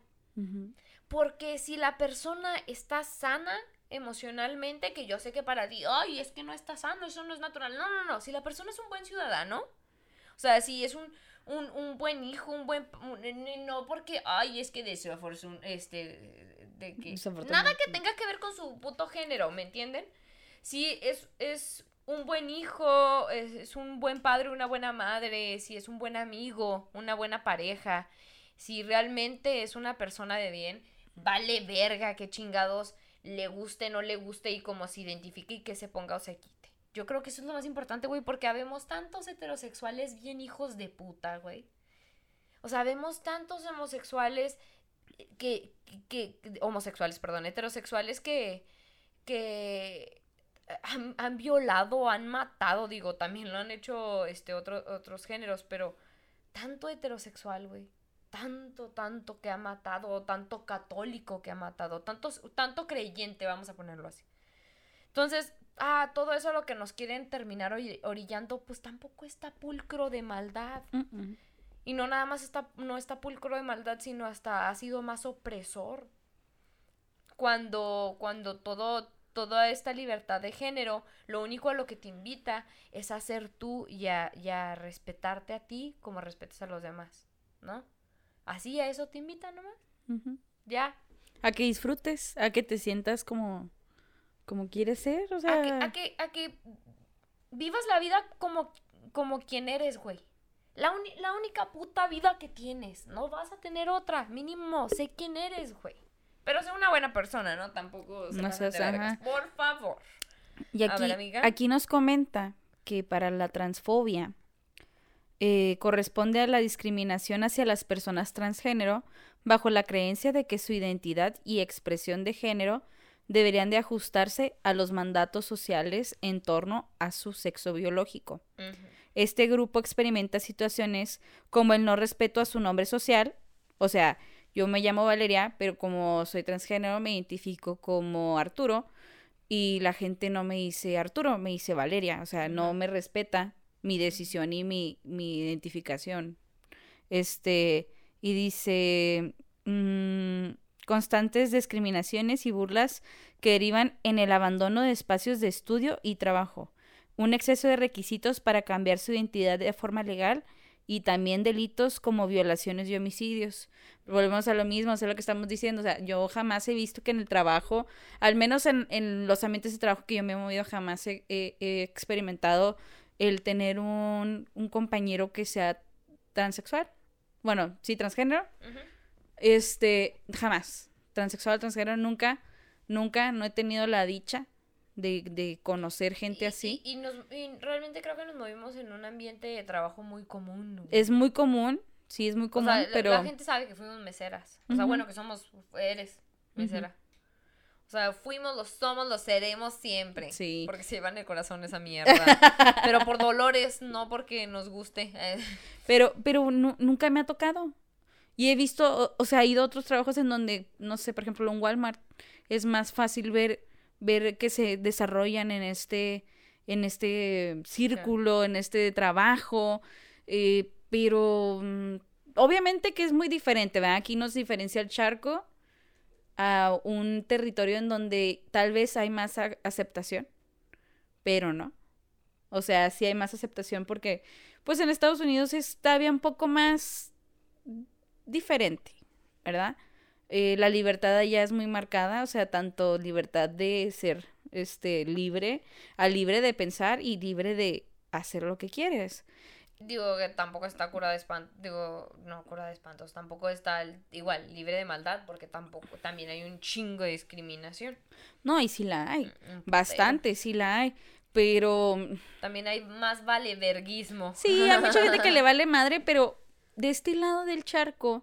Speaker 1: Porque si la persona está sana emocionalmente, que yo sé que para ti, ay, es que no está sano, eso no es natural. No, no, no. Si la persona es un buen ciudadano, o sea, si es un, un, un buen hijo, un buen... un- no porque, ay, es que desafortun... Este... De que... Nada que tenga que ver con su puto género, ¿me entienden? Si es, es un buen hijo, es, es un buen padre, una buena madre, si es un buen amigo, una buena pareja, si realmente es una persona de bien, vale verga que chingados le guste, no le guste y cómo se identifique y que se ponga o se quite. Yo creo que eso es lo más importante, güey, porque habemos tantos heterosexuales bien hijos de puta, güey. O sea, vemos tantos homosexuales que, que, homosexuales, perdón, heterosexuales que, que han, han violado, han matado, digo, también lo han hecho este otro, otros géneros, pero tanto heterosexual, güey. Tanto, tanto que ha matado, tanto católico que ha matado, tanto, tanto creyente, vamos a ponerlo así. Entonces, ah, todo eso lo que nos quieren terminar ori- orillando, pues tampoco está pulcro de maldad. Y no nada más está, no está pulcro de maldad, sino hasta ha sido más opresor. Cuando, cuando todo toda esta libertad de género, lo único a lo que te invita es a ser tú y a, y a respetarte a ti como respetas a los demás, ¿no? Así a eso te invita nomás.
Speaker 2: Ujú.
Speaker 1: Ya.
Speaker 2: A que disfrutes, a que te sientas como, como quieres ser, o sea...
Speaker 1: A que, a que, a que vivas la vida como, como quien eres, güey. La, la única puta vida que tienes. No vas a tener otra. Mínimo, sé quién eres, güey. Pero sé una buena persona, ¿no? Tampoco se
Speaker 2: No seas, ajá.
Speaker 1: Por favor.
Speaker 2: Y aquí,
Speaker 1: ver,
Speaker 2: aquí nos comenta que para la transfobia eh, corresponde a la discriminación hacia las personas transgénero bajo la creencia de que su identidad y expresión de género deberían de ajustarse a los mandatos sociales en torno a su sexo biológico. Este grupo experimenta situaciones como el no respeto a su nombre social, o sea, yo me llamo Valeria, pero como soy transgénero me identifico como Arturo y la gente no me dice Arturo, me dice Valeria, o sea, no me respeta mi decisión y mi, mi identificación. Este, y dice, mm, constantes discriminaciones y burlas que derivan en el abandono de espacios de estudio y trabajo, un exceso de requisitos para cambiar su identidad de forma legal y también delitos como violaciones y homicidios. Volvemos a lo mismo, o sea, lo que estamos diciendo, o sea, yo jamás he visto que en el trabajo, al menos en, en los ambientes de trabajo que yo me he movido, jamás he, he- he experimentado el tener un, un compañero que sea transexual. Bueno, sí, transgénero. Este, jamás. Transexual, transgénero, nunca, nunca, no he tenido la dicha de, de conocer gente
Speaker 1: Y-
Speaker 2: así.
Speaker 1: Y, y nos, y realmente creo que nos movimos en un ambiente de trabajo muy común.
Speaker 2: Es muy común, sí, es muy
Speaker 1: O
Speaker 2: común,
Speaker 1: sea,
Speaker 2: pero...
Speaker 1: la gente sabe que fuimos meseras. O sea,
Speaker 2: Ujú.
Speaker 1: bueno, que somos, eres mesera. O sea, fuimos, lo somos, lo seremos siempre.
Speaker 2: Sí.
Speaker 1: Porque se llevan el corazón esa mierda. Pero por dolores, no porque nos guste.
Speaker 2: Pero, pero nu- nunca me ha tocado. Y he visto, o, o sea, he ido a otros trabajos en donde, no sé, por ejemplo, en Walmart es más fácil ver, ver que se desarrollan en este, en este círculo, en este trabajo. eh, pero mm, obviamente que es muy diferente, ¿verdad? Aquí nos diferencia el charco a un territorio en donde tal vez hay más aceptación, pero no. O sea, sí hay más aceptación porque, pues en Estados Unidos está todavía un poco más diferente, ¿verdad? Eh, la libertad allá es muy marcada, o sea, tanto libertad de ser este libre, a libre de pensar y libre de hacer lo que quieres.
Speaker 1: digo que tampoco está cura de espantos. Digo, no, cura de espantos. Tampoco está el- igual libre de maldad. Porque tampoco. También hay un chingo de discriminación.
Speaker 2: No, y sí la hay,
Speaker 1: un putero.
Speaker 2: bastante, sí la hay, pero
Speaker 1: También hay más vale verguismo.
Speaker 2: Sí, hay mucha gente que le vale madre, pero de este lado del charco,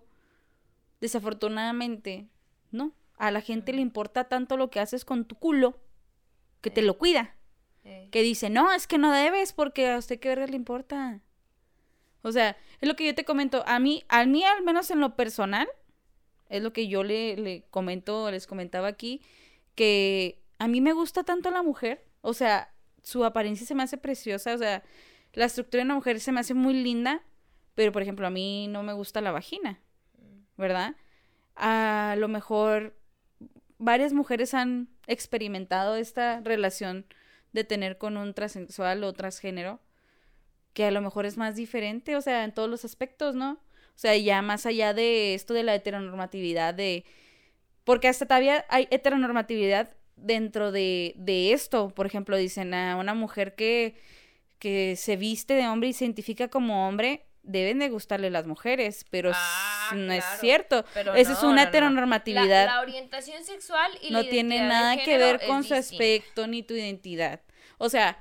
Speaker 2: desafortunadamente, no. A la gente le importa tanto lo que haces con tu culo que te lo cuida.
Speaker 1: Eh,
Speaker 2: Que dice, no, es que no debes porque a usted qué verga le importa. O sea, es lo que yo te comento. A mí, a mí al menos en lo personal, es lo que yo le, le comento, les comentaba aquí, que a mí me gusta tanto la mujer. O sea, su apariencia se me hace preciosa. O sea, la estructura de una mujer se me hace muy linda. Pero, por ejemplo, a mí no me gusta la vagina. ¿Verdad? A lo mejor varias mujeres han experimentado esta relación de tener con un transexual o transgénero, que a lo mejor es más diferente, o sea, en todos los aspectos, ¿no? O sea, ya más allá de esto de la heteronormatividad, de... Porque hasta todavía hay heteronormatividad dentro de, de esto. Por ejemplo, dicen a una mujer que, que se viste de hombre y se identifica como hombre, deben de gustarle las mujeres, pero
Speaker 1: Ah,
Speaker 2: no es cierto.
Speaker 1: Pero
Speaker 2: Esa
Speaker 1: no,
Speaker 2: es una
Speaker 1: no, no.
Speaker 2: heteronormatividad
Speaker 1: La, la orientación sexual y
Speaker 2: no
Speaker 1: la
Speaker 2: tiene nada que ver con su aspecto ni tu identidad. O sea,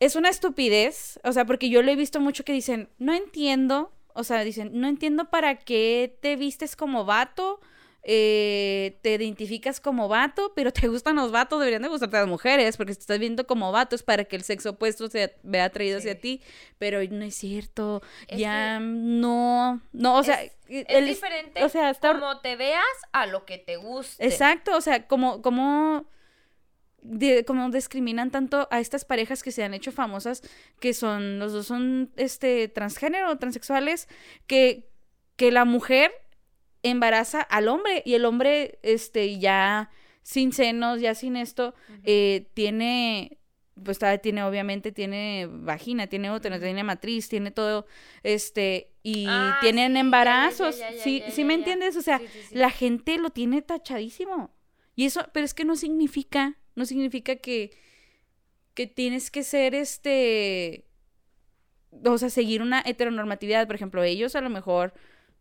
Speaker 2: es una estupidez, o sea, porque yo lo he visto mucho que dicen, no entiendo, o sea, dicen, no entiendo para qué te vistes como vato, eh, te identificas como vato, pero te gustan los vatos, deberían de gustarte las mujeres, porque te estás viendo como vato es para que el sexo opuesto se vea atraído hacia ti, pero no es cierto,
Speaker 1: Es
Speaker 2: ya no, no, o sea,
Speaker 1: Es- diferente
Speaker 2: o sea, está
Speaker 1: como te veas a lo que te guste.
Speaker 2: Exacto, o sea, como, como, de- como discriminan tanto a estas parejas que se han hecho famosas, que son, los dos son, este, transgénero, transexuales, que, que la mujer embaraza al hombre y el hombre, este, ya sin senos, ya sin esto, eh, tiene, pues tiene, obviamente, tiene vagina, tiene útero, tiene matriz, tiene todo, este, y
Speaker 1: Ah,
Speaker 2: tienen
Speaker 1: sí, ya, ya,
Speaker 2: embarazos,
Speaker 1: ya, ya,
Speaker 2: ¿sí, sí me entiendes? O sea,
Speaker 1: sí.
Speaker 2: la gente lo tiene tachadísimo. Y eso, pero es que no significa, no significa que, que tienes que ser este, o sea, seguir una heteronormatividad. Por ejemplo, ellos a lo mejor,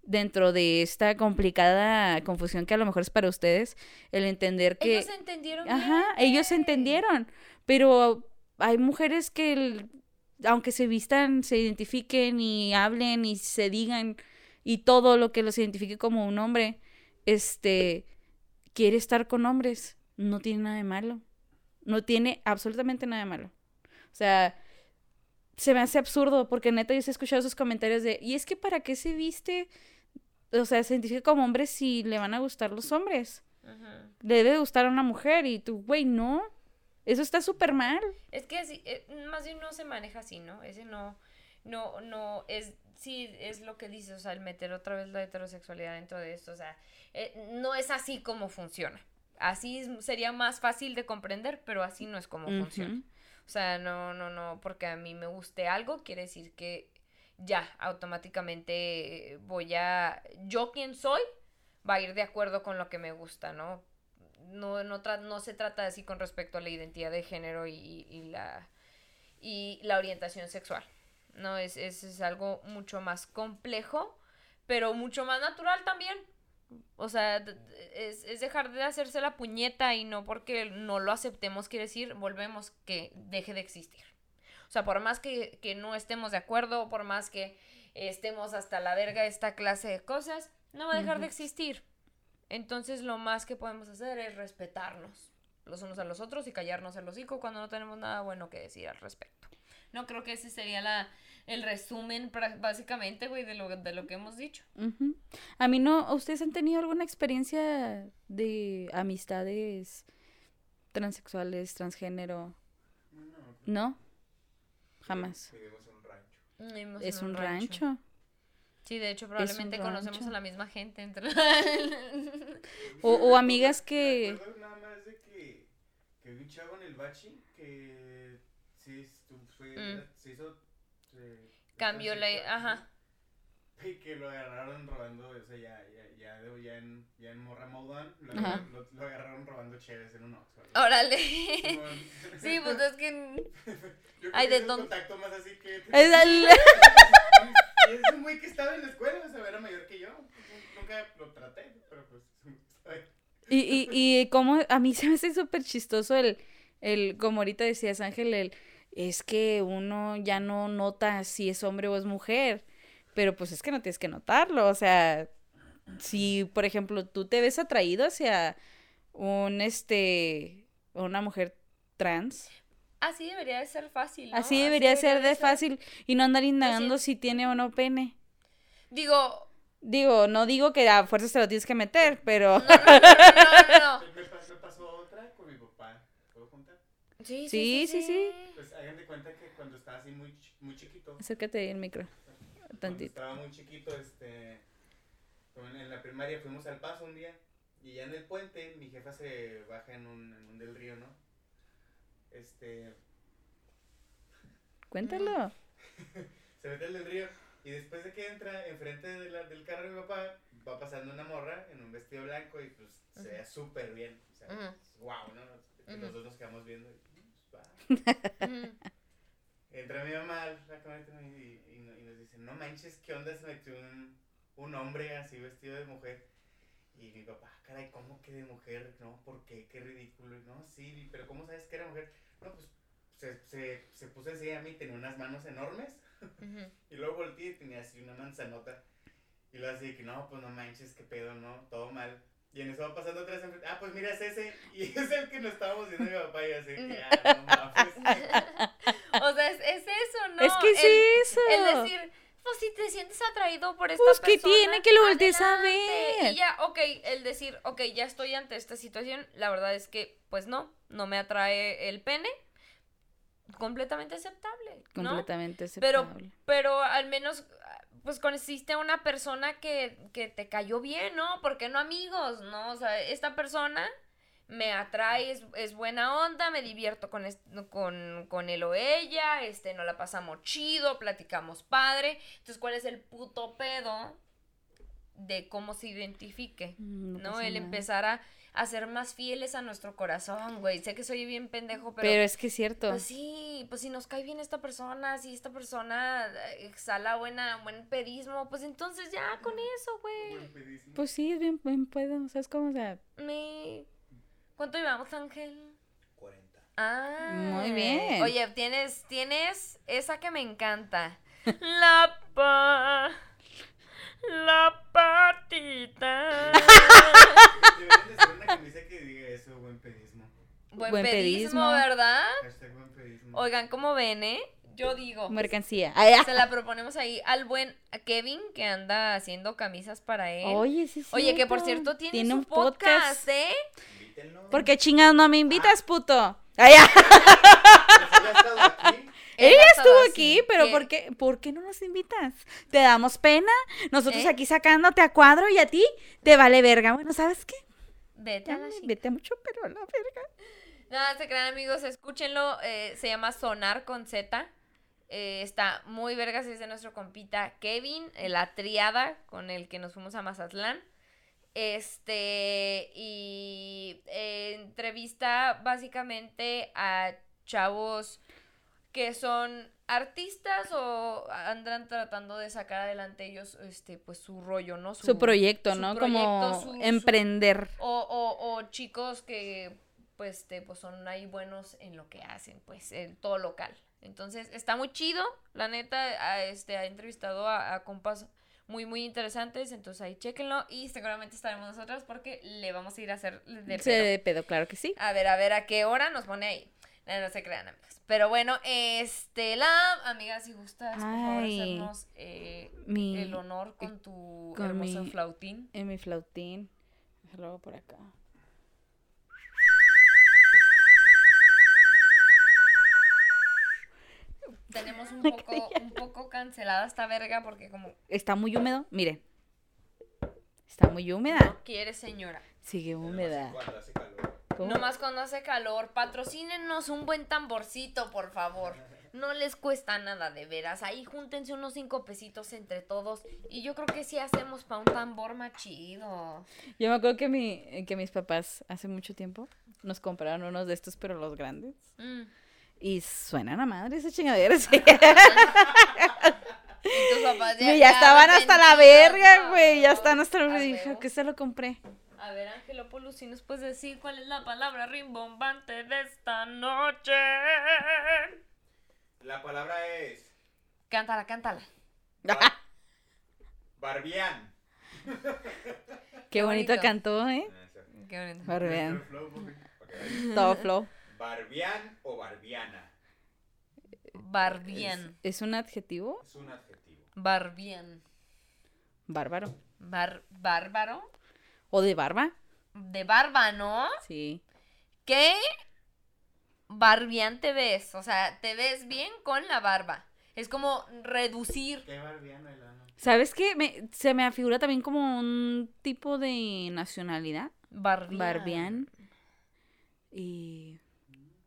Speaker 2: dentro de esta complicada confusión que a lo mejor es para ustedes, el entender que...
Speaker 1: Ellos entendieron
Speaker 2: Ajá,
Speaker 1: bien,
Speaker 2: ellos entendieron, pero hay mujeres que, el- aunque se vistan, se identifiquen y hablen y se digan y todo lo que los identifique como un hombre, este, quiere estar con hombres, no tiene nada de malo, no tiene absolutamente nada de malo. O sea, se me hace absurdo porque neta yo sí he escuchado esos comentarios de, y es que para qué se viste, o sea, se identifica como hombre si le van a gustar los hombres le debe gustar a una mujer y tú, güey, no. Eso está súper mal.
Speaker 1: Es que así, eh, más bien no se maneja así, ¿no? Ese no, no, no, es, sí, es lo que dices, o sea, el meter otra vez la heterosexualidad dentro de esto, o sea, eh, no es así como funciona. Así sería más fácil de comprender, pero así no es como funciona. O sea, no, no, no, porque a mí me guste algo, quiere decir que ya, automáticamente voy a, yo quien soy, va a ir de acuerdo con lo que me gusta, ¿no? No, no, tra- no se trata así con respecto a la identidad de género y, y la, y la orientación sexual, ¿no? Es, es, es algo mucho más complejo, pero mucho más natural también. O sea, es, es dejar de hacerse la puñeta y no porque no lo aceptemos quiere decir, volvemos que deje de existir. O sea, por más que, que no estemos de acuerdo, por más que estemos hasta la verga de esta clase de cosas, no va a dejar de existir. Entonces lo más que podemos hacer es respetarnos los unos a los otros y callarnos el hocico cuando no tenemos nada bueno que decir al respecto. No creo que ese sería la, el resumen básicamente, güey, de lo, de lo que hemos dicho.
Speaker 2: A mí no, ¿ustedes han tenido alguna experiencia de amistades transexuales, transgénero?
Speaker 3: No,
Speaker 2: ¿No? Jamás.
Speaker 3: Vivimos en un rancho.
Speaker 1: Vivimos
Speaker 2: Es un rancho.
Speaker 1: Sí, de hecho, probablemente conocemos a la misma gente. Entre...
Speaker 2: O, o amigas que...
Speaker 3: nada más de que, que vi un chavo en el bachi que fue,
Speaker 1: Mm.
Speaker 3: se hizo. Se-
Speaker 1: Cambió la... Ajá.
Speaker 3: Y que lo agarraron robando, o sea, ya, ya, ya, de- ya en, ya en Morra Maudán, lo, lo, lo agarraron robando chéves en un Oxxo.
Speaker 1: Órale. Sí, pues es que...
Speaker 3: Yo
Speaker 1: Ay, ¿de dónde?
Speaker 3: contacto más así que...
Speaker 2: Es el-
Speaker 3: es un güey que estaba en la escuela, o sea, era mayor que yo. Nunca lo traté, pero pues...
Speaker 2: Y, y, y como a mí se me hace súper chistoso el, el, como ahorita decías Ángel, el, es que uno ya no nota si es hombre o es mujer, pero pues es que no tienes que notarlo, o sea, si por ejemplo tú te ves atraído hacia un, este, una mujer trans,
Speaker 1: Así debería de ser fácil, ¿no?
Speaker 2: así debería ser de
Speaker 1: ser.
Speaker 2: fácil y no andar indagando
Speaker 1: Así
Speaker 2: si tiene o no pene.
Speaker 1: Digo,
Speaker 2: Digo, no digo que a fuerzas te lo tienes que meter, pero...
Speaker 1: no, no, no, no, no, no.
Speaker 3: Me pasó, me pasó otra con mi papá. ¿Puedo contar?
Speaker 1: Sí,
Speaker 2: Sí, sí, sí.
Speaker 3: Pues hagan de cuenta que cuando estaba así muy, chi- muy chiquito,
Speaker 2: Acércate el micro,
Speaker 3: cuando
Speaker 2: tantito.
Speaker 3: estaba muy chiquito, este, en, en la primaria fuimos al paso un día y ya en el puente mi jefa se baja en un, en un del río, ¿no? Este,
Speaker 2: Cuéntalo.
Speaker 3: se mete al del río y después de que entra enfrente de la- del carro de mi papá, va pasando una morra en un vestido blanco y pues se ve súper bien. O sea, wow, ¿no?
Speaker 1: Ujú.
Speaker 3: dos nos quedamos viendo y. Entra mi mamá fraccionamiento y, y, no- y nos dice, no manches, ¿qué onda se metió un, un hombre así vestido de mujer? Y mi papá, "Ah, caray, ¿cómo que de mujer? No, ¿por qué? Qué ridículo. Y, No, sí, pero ¿cómo sabes que era mujer? No, pues se, se, se puso así a mí, tenía unas manos enormes. Y luego volteé y tenía así una manzanota. Y luego así que no, pues no manches, qué pedo, no, todo mal. Y en eso va pasando otra vez enfrente. Ah, pues mira, es ese. Y es el que nos estábamos viendo mi papá. Y así que, ah, no mames.
Speaker 1: O sea, es, es eso, ¿no?
Speaker 2: es que
Speaker 1: El-
Speaker 2: es eso.
Speaker 1: El decir, pues si te sientes atraído por esta
Speaker 2: Pues, ¿qué
Speaker 1: persona,
Speaker 2: tiene que lo voltees a ver?
Speaker 1: Y ya, ok, el decir, ok, ya estoy ante esta situación, la verdad es que, pues no, no me atrae el pene, completamente aceptable, ¿no?
Speaker 2: Completamente
Speaker 1: Pero,
Speaker 2: aceptable.
Speaker 1: pero al menos, pues conociste a una persona que, que te cayó bien, ¿no? Porque no amigos, ¿no? O sea, esta persona me atrae, es, es buena onda, me divierto con, con, con él o ella, este, nos la pasamos chido, platicamos padre. Entonces, ¿cuál es el puto pedo de cómo se identifique?
Speaker 2: Mm,
Speaker 1: ¿No?
Speaker 2: pasa
Speaker 1: El
Speaker 2: nada.
Speaker 1: empezar a, a ser más fieles a nuestro corazón, güey. Sé que soy bien pendejo, pero...
Speaker 2: Pero, es que es cierto.
Speaker 1: Pues sí, pues si nos cae bien esta persona, si esta persona exhala buena, buen pedismo, pues entonces ya con eso, güey.
Speaker 2: Pues sí, es bien, bien puedo, ¿sabes cómo? O sea,
Speaker 1: Me... ¿Cuánto llevamos, Ángel?
Speaker 3: 40.
Speaker 1: Ah.
Speaker 2: Muy bien.
Speaker 1: Oye, tienes, tienes esa que me encanta. La pa... La patita.
Speaker 3: Deberían de hacer una camisa que diga eso, buen pedismo.
Speaker 1: Buen,
Speaker 2: Buen
Speaker 1: pedismo,
Speaker 2: pedismo.
Speaker 1: ¿verdad?
Speaker 3: Hashtag buen pedismo.
Speaker 1: Oigan, ¿cómo ven, eh? Yo digo.
Speaker 2: mercancía. Ah.
Speaker 1: Se la proponemos ahí al buen Kevin que anda haciendo camisas para él.
Speaker 2: Oye, sí, es
Speaker 1: Oye, que por
Speaker 2: cierto.
Speaker 1: cierto tiene, su podcast, ¿eh?
Speaker 3: Invítenlo.
Speaker 2: ¿Por qué chingados no me invitas, puto? Ay, ah.
Speaker 3: Pues ella aquí.
Speaker 2: Estuvo
Speaker 1: así.
Speaker 2: aquí, pero. ¿por qué, ¿por qué no nos invitas? ¿Te damos pena? Nosotros
Speaker 1: ¿Eh?
Speaker 2: aquí sacándote a cuadro y a ti te vale verga. Bueno, ¿sabes qué?
Speaker 1: Vete a la chi-
Speaker 2: Vete mucho, pero a la verga.
Speaker 1: Nada, se crean amigos, escúchenlo. eh, se llama Sonar con Z. eh, está muy vergas, es de nuestro compita Kevin, la triada con el que nos fuimos a Mazatlán. Este, y eh, entrevista básicamente a chavos que son artistas o andan tratando de sacar adelante ellos, este, pues su rollo, ¿no?
Speaker 2: Su, proyecto,
Speaker 1: su
Speaker 2: ¿no?
Speaker 1: proyecto,
Speaker 2: Como
Speaker 1: su- su-
Speaker 2: emprender.
Speaker 1: o, o, o chicos que pues, este, pues son ahí buenos en lo que hacen, pues en todo local. Entonces está muy chido, la neta, a, este, ha entrevistado a, a compas muy, muy interesantes, entonces ahí chéquenlo y seguramente estaremos nosotras porque le vamos a ir a hacer de
Speaker 2: Sí, de pedo, claro que sí.
Speaker 1: A ver, a ver a qué hora nos pone ahí. No, no se crean, amigos. Pero bueno, este, la amiga, si gustas, por favor,
Speaker 2: Ay.
Speaker 1: hacernos eh,
Speaker 2: Mi,
Speaker 1: el honor con tu
Speaker 2: con
Speaker 1: hermoso
Speaker 2: mi-
Speaker 1: flautín.
Speaker 2: En mi flautín. Déjalo hago por acá.
Speaker 1: Tenemos un poco, un poco cancelada esta verga porque como
Speaker 2: Está muy húmedo. Miren. Está muy húmeda.
Speaker 1: no quiere señora.
Speaker 2: Sigue húmeda.
Speaker 3: Cuando hace calor.
Speaker 2: ¿Cómo?
Speaker 1: Nomás cuando hace calor, patrocínenos un buen tamborcito, por favor. No les cuesta nada, de veras. Ahí júntense unos cinco pesitos entre todos. Y yo creo que sí hacemos pa' un tambor más chido.
Speaker 2: Yo me acuerdo que, mi, que mis papás hace mucho tiempo nos compraron unos de estos, pero los grandes.
Speaker 1: Mm.
Speaker 2: Y suenan a madre esas chingaderas. sí.
Speaker 1: Y tus papás
Speaker 2: Y ya estaban hasta la verga,
Speaker 1: ¿no?
Speaker 2: güey. Ya están hasta la verga. Dije. ¿qué se lo compré?
Speaker 1: A ver, Angelopoulos, si nos puedes decir cuál es la palabra rimbombante de esta noche.
Speaker 3: La palabra es
Speaker 1: Cántala, cántala.
Speaker 3: barbián.
Speaker 2: Qué bonito
Speaker 1: bonito.
Speaker 2: cantó, ¿eh?
Speaker 1: Qué bonito.
Speaker 2: Barbián. Todo flow.
Speaker 3: Barbián o barbiana.
Speaker 1: Barbian.
Speaker 2: ¿Es un adjetivo?
Speaker 3: Es un adjetivo.
Speaker 1: Barbian.
Speaker 2: Bárbaro.
Speaker 1: Bar bárbaro.
Speaker 2: ¿O de barba?
Speaker 1: De barba, ¿no?
Speaker 2: Sí.
Speaker 1: ¿Qué barbian te ves? O sea, te ves bien con la barba. Es como reducir.
Speaker 3: ¿Qué barbiana el ano?
Speaker 2: ¿Sabes qué? Me, se me afigura también como un tipo de nacionalidad.
Speaker 1: Barbian.
Speaker 2: Barbián. Y...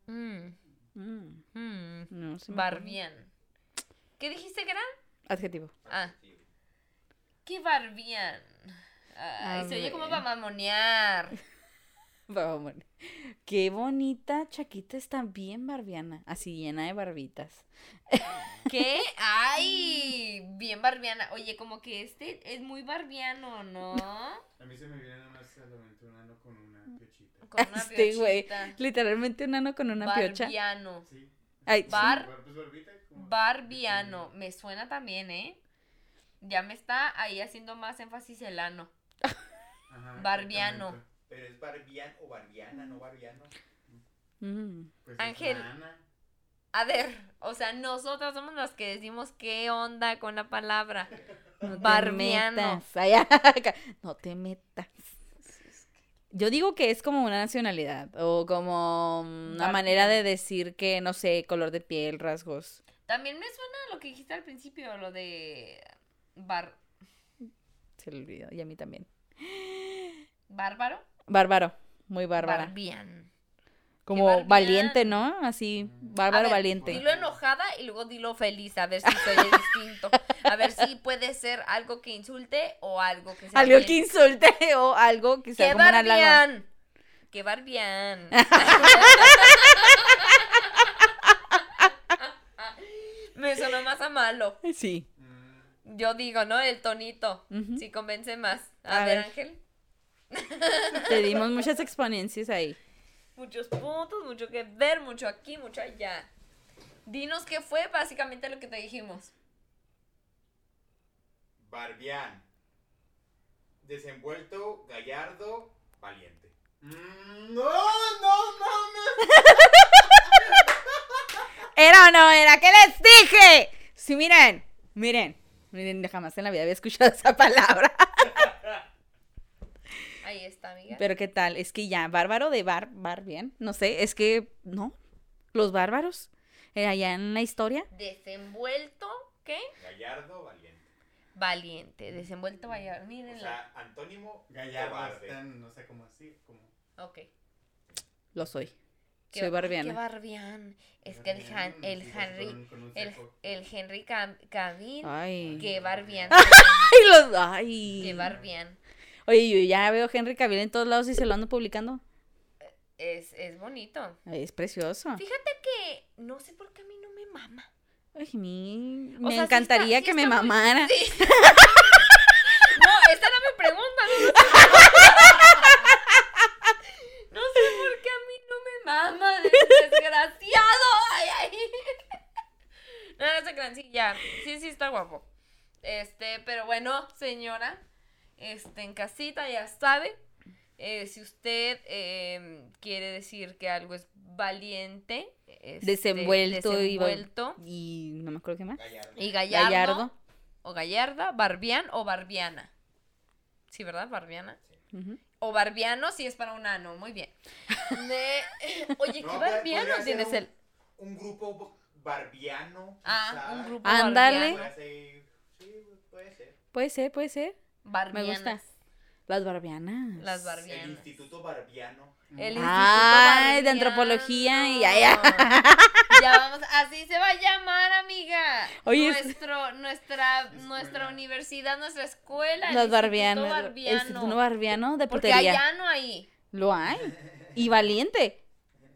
Speaker 1: Mm,
Speaker 2: mm,
Speaker 1: mm.
Speaker 2: no sé.
Speaker 1: Barbian. ¿Qué dijiste que era?
Speaker 2: Adjetivo.
Speaker 1: Ah. ¿Qué barbian? Ay,
Speaker 2: A
Speaker 1: se oye como para mamonear.
Speaker 2: Qué bonita chaquita está bien barbiana. Así llena de barbitas.
Speaker 1: ¿Qué? ¡Ay! Bien barbiana. Oye, como que este es muy barbiano, ¿no?
Speaker 3: A mí se me viene nada más a la mente un ano con una piochita.
Speaker 1: Con una
Speaker 2: Este güey.
Speaker 1: piochita.
Speaker 2: Literalmente un ano con una piocha.
Speaker 1: Barbiano.
Speaker 3: Sí.
Speaker 2: Ay.
Speaker 1: Bar-
Speaker 3: Pues barbita, como-
Speaker 1: Barbiano. Me suena también, ¿eh? Ya me está ahí haciendo más énfasis el ano.
Speaker 3: Ajá,
Speaker 1: barbiano.
Speaker 3: Pero es barbián o barbiana, no barbiano.
Speaker 2: Mm.
Speaker 3: Pues
Speaker 1: Ángel. A ver, o sea, nosotros somos los que decimos qué onda con la palabra.
Speaker 2: No
Speaker 1: Barbiano.
Speaker 2: no te metas. Yo digo que es como una nacionalidad o como una manera de decir que, no sé, color de piel, rasgos.
Speaker 1: También me suena lo que dijiste al principio, lo de bar
Speaker 2: Se le olvidó, y a mí también.
Speaker 1: Bárbaro.
Speaker 2: Bárbaro. muy bárbara.
Speaker 1: Barbian.
Speaker 2: Como valiente, ¿no? Así,
Speaker 1: A
Speaker 2: bárbaro
Speaker 1: ver,
Speaker 2: valiente.
Speaker 1: Dilo enojada y luego dilo feliz, a ver si soy distinto. A ver si puede ser algo que insulte o algo que sea
Speaker 2: Algo
Speaker 1: bien.
Speaker 2: que insulte o algo que sea
Speaker 1: ¡Qué
Speaker 2: como
Speaker 1: barbian! ¡Qué barbian! Me sonó más a malo.
Speaker 2: Sí.
Speaker 3: Mm,
Speaker 1: Yo digo, ¿no? El tonito. Si convence más. A,
Speaker 2: A
Speaker 1: ver. Ángel.
Speaker 2: Te dimos muchas exponencias ahí.
Speaker 1: Muchos puntos, mucho que ver, mucho aquí, mucho allá. Dinos qué fue básicamente lo que te dijimos.
Speaker 3: Barbián. Desenvuelto, gallardo, valiente. Mm, no, no, no, no.
Speaker 2: ¿Era o no era? ¿Qué les dije? Sí, miren, miren. Miren, jamás en la vida había escuchado esa palabra.
Speaker 1: Ahí está, amiga.
Speaker 2: Pero qué tal, es que ya, bárbaro de bar, bar bien. No sé, es que, no. Los bárbaros. eh, allá en la historia.
Speaker 1: Desenvuelto, ¿qué?
Speaker 3: Gallardo, valiente.
Speaker 1: Valiente. Desenvuelto, valiente.
Speaker 3: O
Speaker 1: Mírenla.
Speaker 3: sea, antónimo,
Speaker 4: Gallardo están, no sé cómo así, como...
Speaker 1: Ok.
Speaker 2: Lo soy.
Speaker 1: Qué-
Speaker 2: Soy barbiana.
Speaker 1: Qué barbian. Es que el, Han- el
Speaker 4: Sí,
Speaker 1: Henry, el, el Henry Cam- Cavill,
Speaker 2: Ay.
Speaker 1: qué barbian.
Speaker 2: Ay, los, ay.
Speaker 1: Qué barbian.
Speaker 2: Oye, yo ya veo Henry Cavill en todos lados y se lo ando publicando.
Speaker 1: Es, es bonito.
Speaker 2: Es precioso.
Speaker 1: Fíjate que no sé por qué a mí no me mama.
Speaker 2: Ay,
Speaker 1: O
Speaker 2: me
Speaker 1: sea, sí
Speaker 2: encantaría
Speaker 1: sí
Speaker 2: que me
Speaker 1: está muy-
Speaker 2: mamara.
Speaker 1: Sí. No, esa era mi pregunta. No, No sé por qué a mí no me mama, des- desgraciado. Ay, ay. No, no se crean, sí, ya. Sí, sí, está guapo. Este, pero bueno, señora, este, en casita ya sabe. eh, si usted eh, quiere decir que algo es valiente, este,
Speaker 2: Desenvuelto, y
Speaker 1: desenvuelto
Speaker 2: Y no me acuerdo qué más.
Speaker 3: Gallardo.
Speaker 1: y gallardo,
Speaker 2: Gallardo.
Speaker 1: o gallarda, barbián o barbiana. Sí, ¿verdad? Barbiana. O barbiano si es para un ano, muy bien. De- Oye, ¿qué
Speaker 3: pod-
Speaker 1: barbiano tienes
Speaker 3: un-
Speaker 1: el?
Speaker 3: Un grupo barbiano.
Speaker 1: Ah,
Speaker 3: quizá.
Speaker 1: un grupo
Speaker 2: Ándale.
Speaker 1: barbiano.
Speaker 3: Puede ser- Sí, puede ser.
Speaker 2: Puede ser, puede ser.
Speaker 1: Barbianas.
Speaker 2: gusta. Las barbianas.
Speaker 1: Las
Speaker 3: El
Speaker 1: barbianas.
Speaker 3: Instituto Barbiano.
Speaker 1: El
Speaker 2: Ay, de
Speaker 1: Instituto
Speaker 2: antropología y ya,
Speaker 1: Ya vamos, así se va a llamar, amiga.
Speaker 2: Oye, es-
Speaker 1: Nuestro, nuestra, nuestra universidad, nuestra escuela. el
Speaker 2: Las
Speaker 1: Instituto
Speaker 2: barbianas. El
Speaker 1: Barbiano.
Speaker 2: Instituto barbiano de
Speaker 1: Porque
Speaker 2: putería.
Speaker 1: allá no hay.
Speaker 2: Lo hay. Y valiente.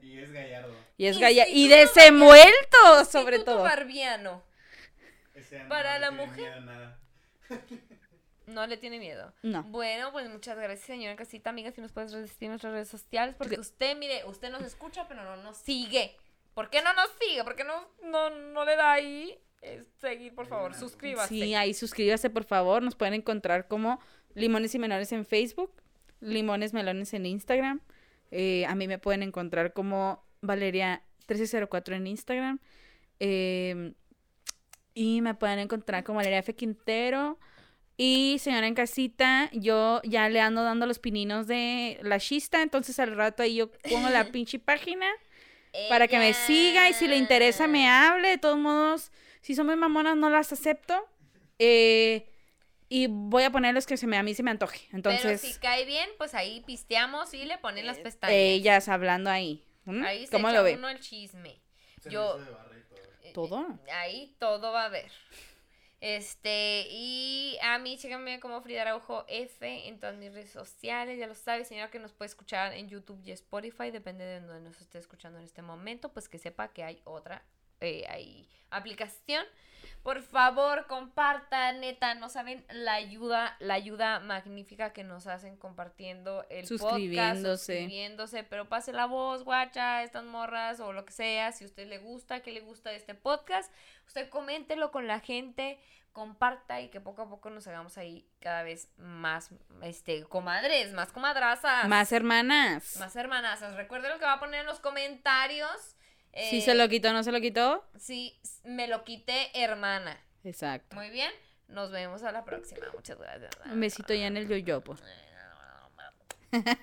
Speaker 4: Y es gallardo.
Speaker 2: Y es galla. Y
Speaker 1: Instituto
Speaker 2: desenvuelto, sobre
Speaker 1: Instituto
Speaker 2: todo.
Speaker 1: Barbiano. Para
Speaker 4: no
Speaker 1: la mujer.
Speaker 4: nada.
Speaker 1: No le tiene miedo.
Speaker 2: No.
Speaker 1: Bueno, pues muchas gracias, señora Casita, amiga, si nos puedes resistir en nuestras redes sociales, porque usted, mire, usted nos escucha, pero no nos sigue. ¿Por qué no nos sigue? ¿Por qué no, no, no le da ahí eh, seguir, por favor? Suscríbase.
Speaker 2: Sí, ahí suscríbase, por favor. Nos pueden encontrar como Limones y Menores en Facebook, Limones Melones en Instagram. Eh, a mí me pueden encontrar como Valeria1304 en Instagram. Eh, y me pueden encontrar como Valeria F. Quintero. Y señora en casita, yo ya le ando dando los pininos de la chista, entonces al rato ahí yo pongo la pinche página para que me siga y si le interesa me hable. De todos modos, si son muy mamonas no las acepto. Eh, y voy a poner los que se me, a mí se me antoje. Entonces,
Speaker 1: Pero si cae bien, pues ahí pisteamos y le ponen las pestañas.
Speaker 2: ellas hablando ahí. ¿Mm?
Speaker 1: ahí se
Speaker 2: ¿Cómo
Speaker 1: echa
Speaker 2: lo ve?
Speaker 1: uno el chisme.
Speaker 4: Se
Speaker 1: Yo-
Speaker 4: todo.
Speaker 1: Eh,
Speaker 2: Todo.
Speaker 1: eh, Ahí todo va a haber. Este, y a mí, chécame como Frida Araujo F en todas mis redes sociales, ya lo sabes, señora que nos puede escuchar en YouTube y Spotify, depende de donde nos esté escuchando en este momento, pues que sepa que hay otra eh, hay aplicación. Por favor, compartan, neta, no saben la ayuda, la ayuda magnífica que nos hacen compartiendo el podcast,
Speaker 2: Suscribiéndose.
Speaker 1: suscribiéndose, pero pase la voz, guacha, estas morras o lo que sea, si a usted le gusta, que le gusta este podcast, usted coméntelo con la gente, comparta y que poco a poco nos hagamos ahí cada vez más, este, comadres, más comadrazas.
Speaker 2: Más hermanas.
Speaker 1: Más hermanazas. Recuerden lo que va a poner en los comentarios.
Speaker 2: Si
Speaker 1: Eh,
Speaker 2: se lo quitó o no se lo quitó.
Speaker 1: Sí, me lo quité, hermana.
Speaker 2: Exacto.
Speaker 1: Muy bien. Nos vemos a la próxima. Muchas gracias.
Speaker 2: Un besito ya en el yoyopo.
Speaker 1: Bueno,